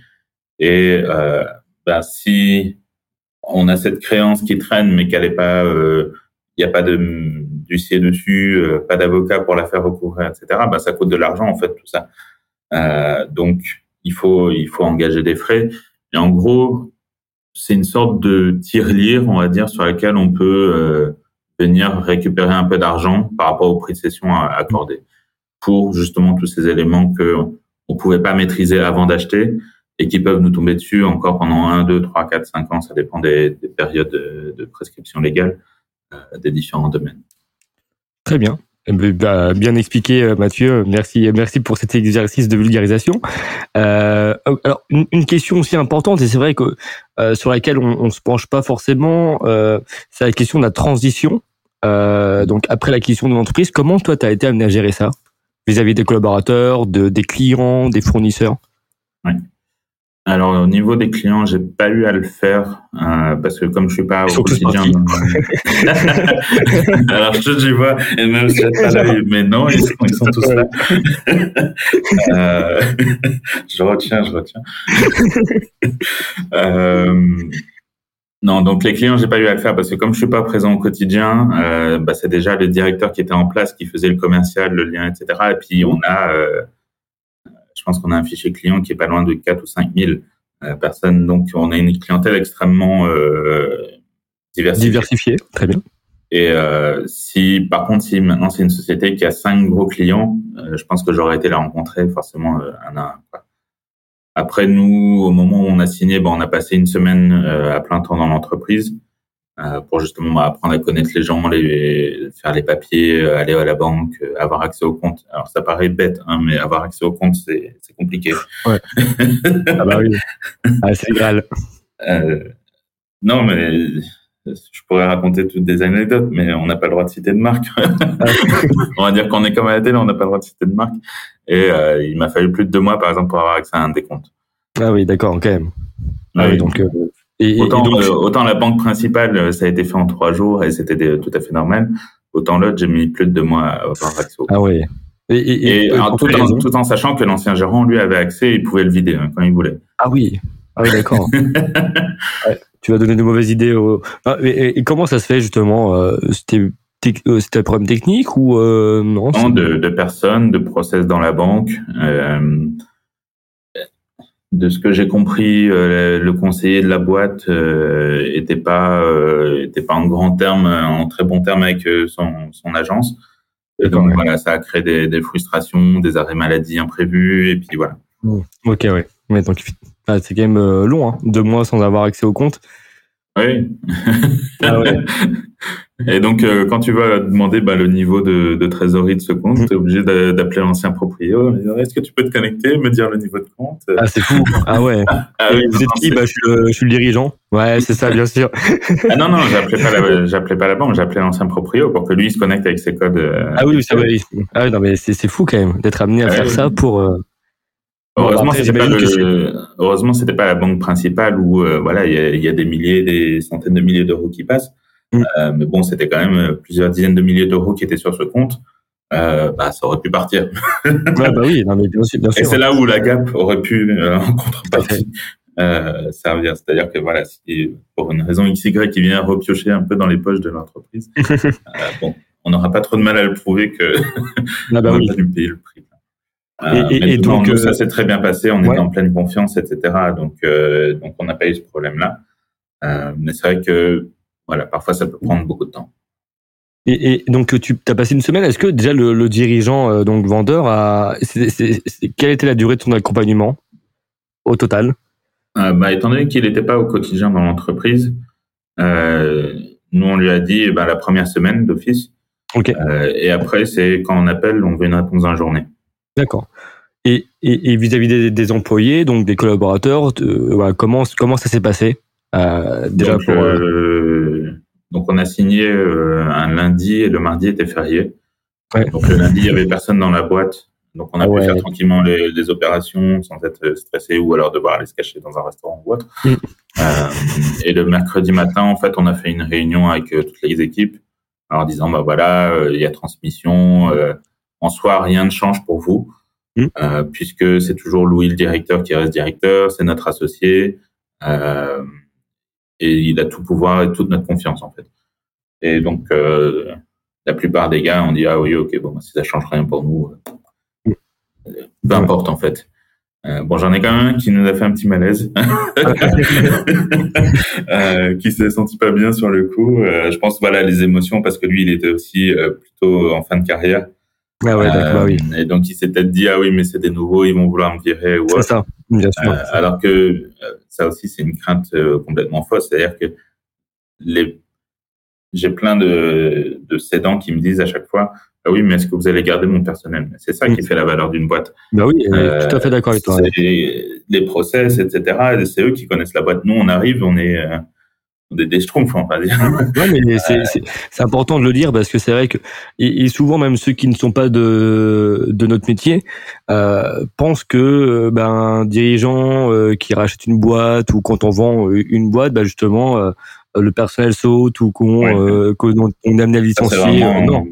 Et euh, ben, si on a cette créance qui traîne, mais qu'elle n'est pas, il euh, n'y a pas de d'huissier dessus, euh, pas d'avocat pour la faire recouvrir, etc. Ben, ça coûte de l'argent en fait tout ça. Euh, donc il faut il faut engager des frais. Et en gros, c'est une sorte de tirelire, on va dire, sur laquelle on peut euh, venir récupérer un peu d'argent par rapport au prix de cession accordé pour justement tous ces éléments que on pouvait pas maîtriser avant d'acheter et qui peuvent nous tomber dessus encore pendant 1, 2, 3, 4, 5 ans. Ça dépend des, des périodes de, de, prescription légale euh, des différents domaines. Très bien. Eh ben, bah, bien expliqué, euh, Mathieu. Merci, merci pour cet exercice de vulgarisation. Euh, alors, une, question aussi importante, et c'est vrai que euh, sur laquelle on, on se penche pas forcément, c'est la question de la transition. donc, après l'acquisition de l'entreprise, comment toi, tu as été amené à gérer ça? Vis-à-vis des collaborateurs, de, des clients, des fournisseurs? Oui. Alors au niveau des clients, j'ai pas eu à le faire euh, parce que comme je suis pas au quotidien. Alors je te dis vois, et même si pas là, mais non, ils sont, ils sont tous là. euh, je retiens, je retiens. euh, non, donc les clients, j'ai pas eu à le faire parce que comme je suis pas présent au quotidien, euh, bah, c'est déjà le directeur qui était en place qui faisait le commercial, le lien, etc. Et puis on a euh, pense qu'on a un fichier client qui est pas loin de 4 ou 5 000 euh, personnes. Donc, on a une clientèle extrêmement euh, diversifiée. Diversifiée, très bien. Et euh, si, par contre, si maintenant c'est une société qui a cinq gros clients, je pense que j'aurais été la rencontrer forcément un à un. Après, nous, au moment où on a signé, ben, on a passé une semaine à plein temps dans l'entreprise pour justement bah, apprendre à connaître les gens, les, faire les papiers, aller à la banque, avoir accès au compte. Alors ça paraît bête, hein, mais avoir accès au compte, c'est compliqué. Ouais. ah bah oui, ah, c'est. Euh, non, mais je pourrais raconter toutes des anecdotes, mais on n'a pas le droit de citer de marque. on va dire qu'on est comme à la télé, on n'a pas le droit de citer de marque. Et euh, il m'a fallu plus de deux mois, par exemple, pour avoir accès à un décompte. Ah oui, d'accord, quand même. Ah oui, donc, euh, et, autant, autant, la banque principale, ça a été fait en trois jours et c'était tout à fait normal. Autant l'autre, j'ai mis plus de deux mois à avoir accès au Ah oui. Et, tout, en, tout, en, sachant que l'ancien gérant, lui, avait accès, il pouvait le vider hein, quand il voulait. Ah oui, ah oui, d'accord. tu vas donner de mauvaises idées. Ah, et, comment ça se fait justement euh, C'était euh, un problème technique ou euh, non de, de, personnes, de process dans la banque. De ce que j'ai compris, le conseiller de la boîte était pas était pas en grand terme, en très bon terme avec son, son agence. Et donc voilà, ça a créé des, des, frustrations, des arrêts maladie imprévus, et puis voilà. Ok, ouais. Mais donc c'est quand même euh, long, hein, deux mois sans avoir accès au compte. Oui. Ah et donc, euh, quand tu vas demander bah, le niveau de, trésorerie de ce compte, tu es obligé d'appeler l'ancien propriétaire. Est-ce que tu peux te connecter, me dire le niveau de compte? Ah, c'est fou. Ah ouais. Ah vous êtes qui? bah, je, suis le, je, suis le, dirigeant. Ouais, c'est ça, bien sûr. ah non, non, j'appelais pas, la, pas la banque, j'appelais l'ancien propriétaire pour que lui se connecte avec ses codes. Euh, ah oui, c'est vrai. Ah non, mais c'est fou quand même d'être amené à faire ça pour. Heureusement, c'était pas heureusement, c'était pas la banque principale où euh, voilà, il y a, des milliers, des centaines de milliers d'euros qui passent. Mm. Euh, mais bon, c'était quand même euh, plusieurs dizaines de milliers d'euros qui étaient sur ce compte. bah, ça aurait pu partir. ouais, bah oui, non, mais bien sûr, bien sûr. Et c'est là où la Gap aurait pu, en contrepartie, servir. C'est-à-dire que voilà, si pour une raison XY qui vient repiocher un peu dans les poches de l'entreprise, bon, on n'aura pas trop de mal à le prouver que ah bah on oui. pas dû payer le prix. Euh, et, donc, ça euh, s'est très bien passé, on est était en pleine confiance, etc. Donc, euh, donc on n'a pas eu ce problème-là. mais c'est vrai que, voilà, parfois ça peut prendre beaucoup de temps. Et, donc tu as passé une semaine. Est-ce que déjà le, dirigeant, donc vendeur, a, quelle était la durée de son accompagnement au total? Bah, Étant donné qu'il n'était pas au quotidien dans l'entreprise, nous on lui a dit bah, la première semaine d'office. et après, c'est quand on appelle, on veut une réponse la journée. D'accord. Et, vis-à-vis des, employés, donc des collaborateurs, comment, comment ça s'est passé euh, déjà donc, euh, donc, on a signé euh, un lundi et le mardi était férié. Donc le lundi, il y avait personne dans la boîte. Donc on a pu faire tranquillement les, opérations sans être stressé ou alors devoir aller se cacher dans un restaurant ou autre. Mm. et le mercredi matin, en fait, on a fait une réunion avec toutes les équipes en disant bah voilà, il y a transmission en soi, rien ne change pour vous, mmh. euh, puisque c'est toujours Louis le directeur qui reste directeur, c'est notre associé, euh, et il a tout pouvoir et toute notre confiance en fait. Et donc, euh, la plupart des gars ont dit ah oui ok bon si ça change rien pour nous, mmh. peu importe en fait. Euh, bon, j'en ai quand même un qui nous a fait un petit malaise, euh, qui s'est senti pas bien sur le coup. Euh, je pense voilà les émotions parce que lui il était aussi plutôt en fin de carrière. Ah ouais, bah oui. Euh, et donc, il s'est peut-être dit, ah oui, mais c'est des nouveaux, ils vont vouloir me virer. C'est ça, bien sûr. Euh, alors que euh, ça aussi, c'est une crainte complètement fausse. C'est-à-dire que les... j'ai plein de, de cédants qui me disent à chaque fois, ah oui, mais est-ce que vous allez garder mon personnel? C'est ça qui mm. fait la valeur d'une boîte. Bah oui, tout à fait d'accord avec toi. Les process, etc. C'est eux qui connaissent la boîte. Nous, on arrive, on est des, des schtroumpfs, on va dire. Ouais, mais c'est important de le dire parce que c'est vrai que et, souvent même ceux qui ne sont pas de de notre métier euh, pensent que euh, ben un dirigeant euh, qui rachète une boîte ou quand on vend une boîte, ben justement euh, le personnel saute ou qu'on ouais, qu'on est amené à licencier. non,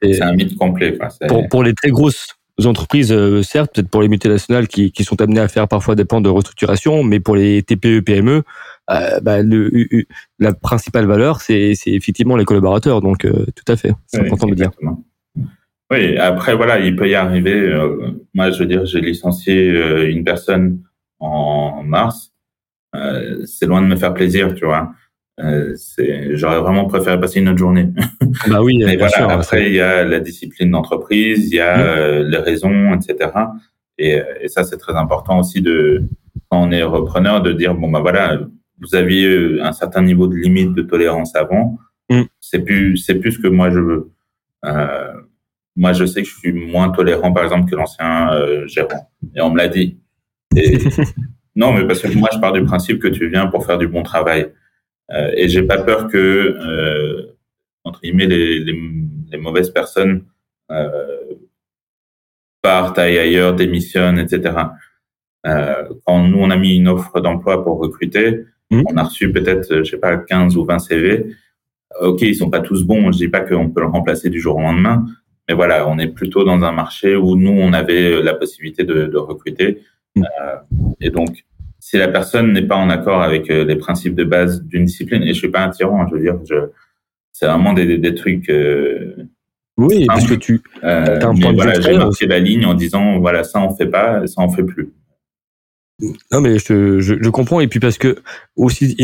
c'est un mythe complet. pour, pour les très grosses entreprises, certes, peut-être pour les multinationales qui, qui sont amenées à faire parfois des plans de restructuration, mais pour les TPE, PME, euh, bah, le, la principale valeur, c'est effectivement les collaborateurs. Donc, euh, tout à fait, c'est important de dire. Oui, après, voilà, il peut y arriver. Euh, moi, je veux dire, j'ai licencié une personne en mars. c'est loin de me faire plaisir, tu vois. J'aurais vraiment préféré passer une autre journée. Bah oui, Mais voilà, après, il y a la discipline d'entreprise, il y a mmh. les raisons, etc. Et, et ça, c'est très important aussi de quand on est repreneur de dire bon bah voilà, vous aviez un certain niveau de limite de tolérance avant, mm. c'est plus c'est plus ce que moi je veux. Euh, moi, je sais que je suis moins tolérant, par exemple, que l'ancien euh, gérant. Et on me l'a dit. Et, non, mais parce que moi, je pars du principe que tu viens pour faire du bon travail. Euh, et j'ai pas peur que, euh, entre guillemets, les, les, les mauvaises personnes euh, partent ailleurs, démissionnent, etc. Euh, quand nous, on a mis une offre d'emploi pour recruter, mmh. on a reçu peut-être, je sais pas, 15 ou 20 CV. Ok, ils sont pas tous bons. Je dis pas qu'on peut le remplacer du jour au lendemain, mais voilà, on est plutôt dans un marché où nous, on avait la possibilité de, de recruter. Mmh. Euh, et donc, si la personne n'est pas en accord avec euh, les principes de base d'une discipline, et je suis pas un tyran, je veux dire, je, c'est vraiment des, des, trucs. Euh, oui, parce que tu euh, as un point voilà, J'ai marqué la ligne en disant voilà, ça on fait pas, ça on fait plus. Non, mais je, je, je comprends. Et puis parce que aussi,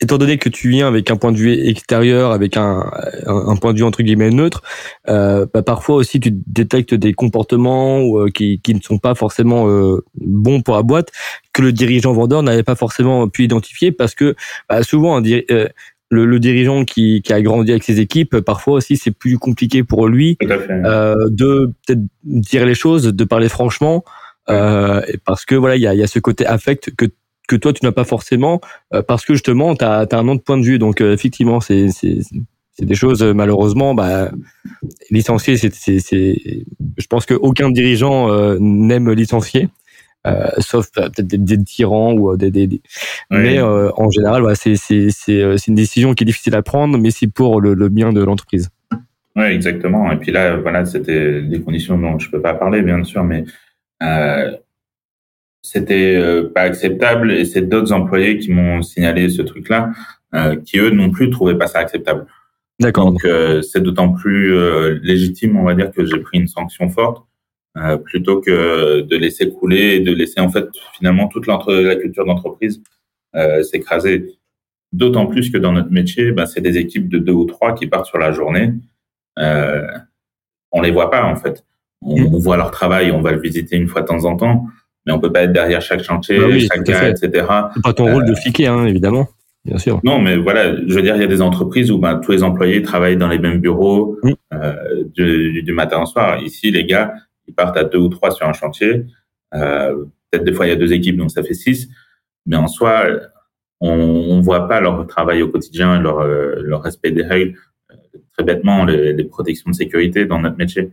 étant donné que tu viens avec un point de vue extérieur, avec un, un, point de vue entre guillemets neutre, euh, bah parfois aussi tu détectes des comportements euh, qui, qui ne sont pas forcément euh, bons pour la boîte, que le dirigeant vendeur n'avait pas forcément pu identifier parce que bah, souvent le, le, dirigeant qui, qui, a grandi avec ses équipes, parfois aussi c'est plus compliqué pour lui de peut-être dire les choses, de parler franchement. Euh, parce que voilà, il y a, y a ce côté affect que que toi tu n'as pas forcément euh, parce que justement tu as, un autre point de vue. Donc euh, effectivement, c'est c'est des choses malheureusement bah licencier c'est c'est je pense qu'aucun dirigeant n'aime licencier. Euh, sauf peut-être des, des, tyrans ou des, des, mais en général voilà, c'est c'est c'est une décision qui est difficile à prendre mais c'est pour le, le, bien de l'entreprise. Oui exactement. Et puis là voilà c'était des conditions dont je peux pas parler bien sûr mais euh, c'était euh, pas acceptable et c'est d'autres employés qui m'ont signalé ce truc-là, euh, qui eux non plus trouvaient pas ça acceptable. D'accord. Donc euh, c'est d'autant plus légitime, on va dire, que j'ai pris une sanction forte plutôt que de laisser couler et de laisser en fait finalement toute la culture d'entreprise s'écraser. D'autant plus que dans notre métier, ben, c'est des équipes de deux ou trois qui partent sur la journée. Euh, on les voit pas en fait. On, mmh. on voit leur travail, on va le visiter une fois de temps en temps, mais on peut pas être derrière chaque chantier, bah chaque cas, etc. C'est pas ton rôle de euh, fliquer, hein, évidemment. Bien sûr. Non, mais voilà, je veux dire, il y a des entreprises où ben, tous les employés travaillent dans les mêmes bureaux mm. euh, du, du, matin au soir. Ici, les gars, ils partent à deux ou trois sur un chantier. Euh, Peut-être des fois, il y a deux équipes, donc ça fait six. Mais en soi, on, on voit pas leur travail au quotidien, leur, euh, leur respect des règles. Euh, très bêtement, les, les, protections de sécurité dans notre métier, euh,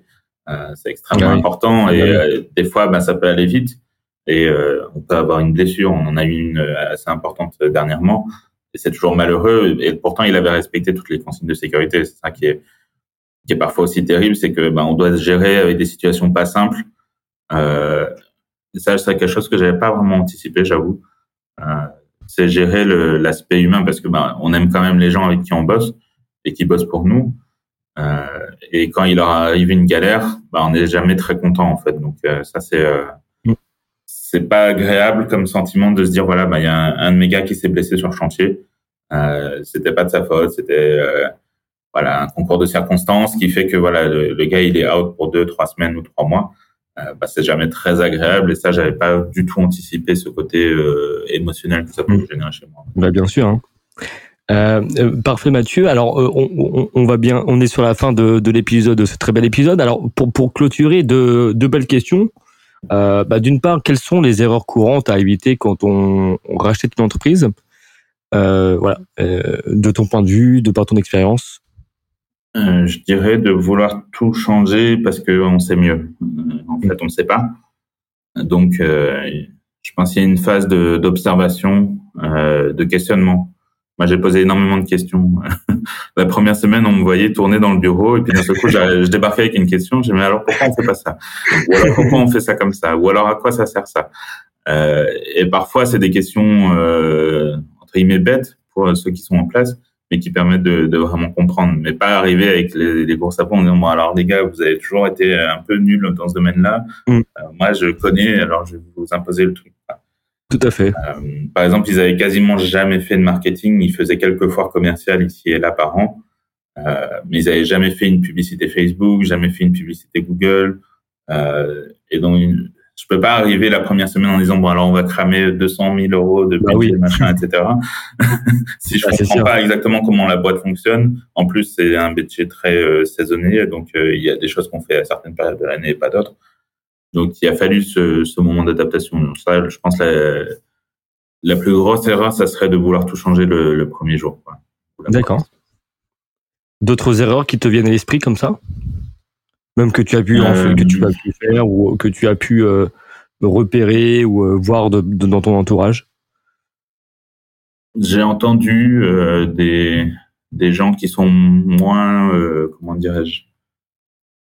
c'est extrêmement important. Et des fois, ben, ça peut aller vite et euh, on peut avoir une blessure. On en a eu une euh, assez importante euh, dernièrement et c'est toujours malheureux. Et pourtant, il avait respecté toutes les consignes de sécurité. C'est ça qui est qui est parfois aussi terrible, c'est que ben, on doit se gérer avec des situations pas simples. Euh, ça, c'est quelque chose que j'avais pas vraiment anticipé, j'avoue. Euh, c'est gérer l'aspect humain parce que ben, on aime quand même les gens avec qui on bosse et qui bossent pour nous. Euh, et quand il leur arrive une galère, ben, on n'est jamais très content en fait. Donc ça, c'est c'est pas agréable comme sentiment de se dire voilà bah il y a un, de mes gars qui s'est blessé sur le chantier euh, c'était pas de sa faute c'était euh, voilà un concours de circonstances qui fait que voilà le, gars il est out pour deux trois semaines ou trois mois euh, bah, c'est jamais très agréable et ça j'avais pas du tout anticipé ce côté euh, émotionnel que ça peut mmh. générer chez moi bah, bien sûr hein. Euh, euh, parfait Mathieu. Alors on, on, va bien, on est sur la fin de, de l'épisode, de ce très bel épisode. Alors pour, clôturer, deux, belles questions. Euh, bah, D'une part, quelles sont les erreurs courantes à éviter quand on, rachète une entreprise? Euh, Voilà, euh, de ton point de vue, de par ton expérience? Euh, je dirais de vouloir tout changer parce qu'on sait mieux. Euh, en fait, on ne sait pas. Donc, je pense qu'il y a une phase d'observation, de questionnement. Moi, j'ai posé énormément de questions. la première semaine, on me voyait tourner dans le bureau et puis d'un seul coup, je débarquais avec une question. J'ai mais alors pourquoi on fait pas ça? Ou alors pourquoi on fait ça comme ça? Ou alors à quoi ça sert ça? Euh, Et parfois, c'est des questions euh, entre guillemets bêtes pour ceux qui sont en place, mais qui permettent de, de vraiment comprendre. Mais pas arriver avec les, les gros sapons en disant, bon, alors les gars, vous avez toujours été un peu nuls dans ce domaine-là. Mm. Euh, moi, je connais, alors je vais vous imposer le truc. Tout à fait. Euh, par exemple, ils avaient quasiment jamais fait de marketing. Ils faisaient quelques foires commerciales ici et là par an. Euh, mais ils avaient jamais fait une publicité Facebook, jamais fait une publicité Google. Euh, et donc, je peux pas arriver la première semaine en disant bon alors on va cramer 200 000 euros de budget, bah machin, etc. si je ne comprends pas exactement comment la boîte fonctionne, en plus c'est un budget très euh, saisonnier, donc il y a des choses qu'on fait à certaines périodes de l'année et pas d'autres. Donc il a fallu ce, ce moment d'adaptation. Ça, je pense la, la plus grosse erreur, ça serait de vouloir tout changer le, le premier jour. D'accord. D'autres erreurs qui te viennent à l'esprit comme ça? Même que tu as pu que tu as pu faire ou que tu as pu euh, repérer ou euh, voir de, dans ton entourage? J'ai entendu euh, des des gens qui sont moins comment dirais-je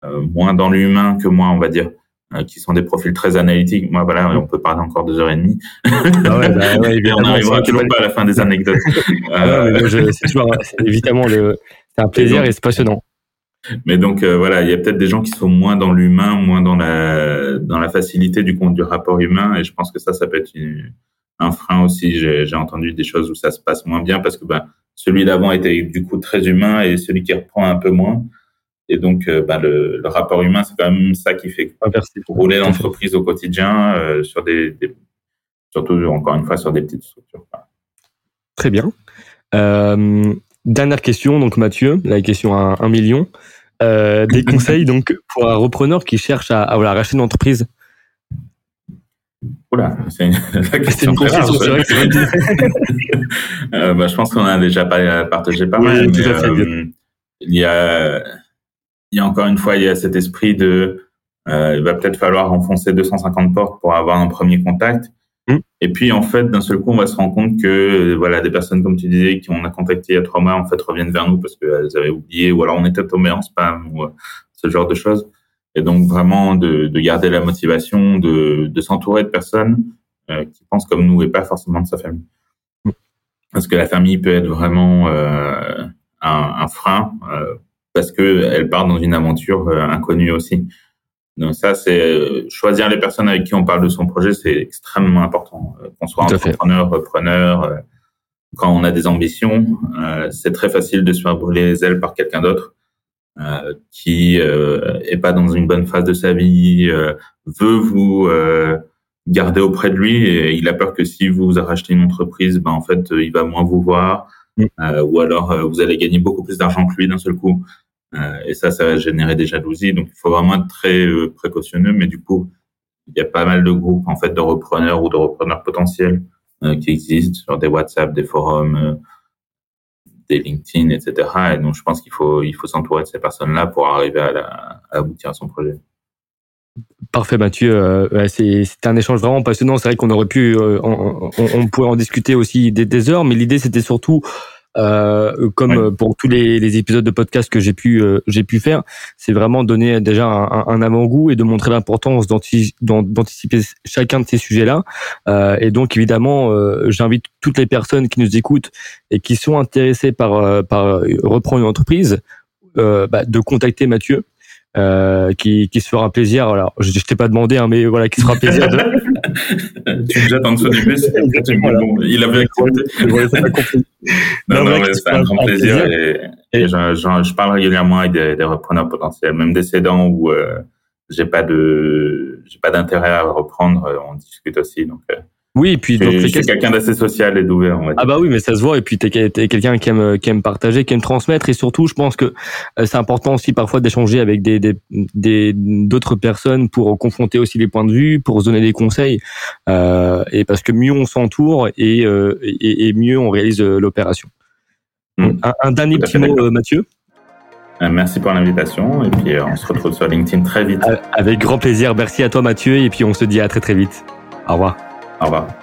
moins dans l'humain que moi on va dire qui sont des profils très analytiques. Moi, voilà, on peut parler encore deux heures et demie. Ah ouais, bah, ouais, on n'arrivera toujours pas à la fin des anecdotes. ah c'est toujours, évidemment, le, c'est un plaisir et c'est passionnant. Mais donc euh, voilà, il y a peut-être des gens qui sont moins dans l'humain, moins dans la dans la facilité du compte du rapport humain, et je pense que ça, ça peut être un frein aussi. J'ai entendu des choses où ça se passe moins bien parce que ben celui d'avant était du coup très humain et celui qui reprend un peu moins. Et donc euh, ben, le, le, rapport humain, c'est quand même ça qui fait rouler l'entreprise au quotidien euh, sur des, des, surtout encore une fois sur des petites structures. Très bien. Euh, Dernière question, donc Mathieu, la question à un million. Des conseils donc pour un repreneur qui cherche à, à voilà, racheter une entreprise? Oula, c'est une, question, une euh, bah, je pense qu'on a déjà partagé pas mal. Mais, euh, il y a, il y a encore une fois, il y a cet esprit de, euh, il va peut-être falloir enfoncer 250 portes pour avoir un premier contact. Mm. Et puis en fait, d'un seul coup, on va se rendre compte que euh, voilà, des personnes comme tu disais, qui on a contacté il y a trois mois, en fait, reviennent vers nous parce qu'elles avaient oublié, ou alors on était tombé en spam ou euh, ce genre de choses. Et donc vraiment de, de garder la motivation, de, de s'entourer de personnes euh, qui pensent comme nous et pas forcément de sa famille. Mm. Parce que la famille peut être vraiment euh, un, un, frein parce que elle part dans une aventure inconnue aussi. Donc ça, c'est euh, choisir les personnes avec qui on parle de son projet, c'est extrêmement important. Euh, qu'on soit entrepreneur, repreneur, euh, quand on a des ambitions, c'est très facile de se faire brûler les ailes par quelqu'un d'autre qui est pas dans une bonne phase de sa vie, veut vous garder auprès de lui et il a peur que si vous rachetez une entreprise, ben en fait, il va moins vous voir. Mm. ou alors vous allez gagner beaucoup plus d'argent que lui d'un seul coup. Euh, et ça, ça va générer des jalousies. Donc, il faut vraiment être très euh, précautionneux. Mais du coup, il y a pas mal de groupes en fait de repreneurs ou de repreneurs potentiels euh, qui existent sur des WhatsApp, des forums, des LinkedIn, etc. Et donc, je pense qu'il faut il faut s'entourer de ces personnes-là pour arriver à, la, à aboutir à son projet. Parfait Mathieu, euh, c'était un échange vraiment passionnant. C'est vrai qu'on aurait pu, on, on, pourrait en discuter aussi des, des heures, mais l'idée c'était surtout euh, comme pour tous les, les, épisodes de podcast que j'ai pu euh, j'ai pu faire, c'est vraiment donner déjà un, un avant-goût et de montrer l'importance d'anticiper chacun de ces sujets-là. Euh, et donc évidemment, euh, j'invite toutes les personnes qui nous écoutent et qui sont intéressées par euh, par reprendre une entreprise, bah, de contacter Mathieu euh, qui, qui se fera plaisir. Alors, je, je t'ai pas demandé, hein, mais voilà, qui se fera plaisir de. tu me jettes en dessous du bus. voilà. Il avait accepté. non, non, mais c'est un grand plaisir. Et, et, je, je, je, parle régulièrement avec des, des, repreneurs potentiels, même des cédants où euh, j'ai pas de, j'ai pas d'intérêt à reprendre. On discute aussi, donc. Euh, oui, et puis donc c'est quelqu'un d'assez social et d'ouvert. Ah bah oui, mais ça se voit. Et puis t'es es, quelqu'un qui aime qui aime partager, qui aime transmettre, et surtout, je pense que euh, c'est important aussi parfois d'échanger avec des des d'autres personnes pour confronter aussi les points de vue, pour se donner des conseils, euh, et parce que mieux on s'entoure et, euh, et, et mieux on réalise l'opération. Mmh. Un, un, dernier petit mot, Mathieu. Merci pour l'invitation et puis on se retrouve sur LinkedIn très vite. Avec grand plaisir. Merci à toi Mathieu et puis on se dit à très très vite. Au revoir. Au revoir.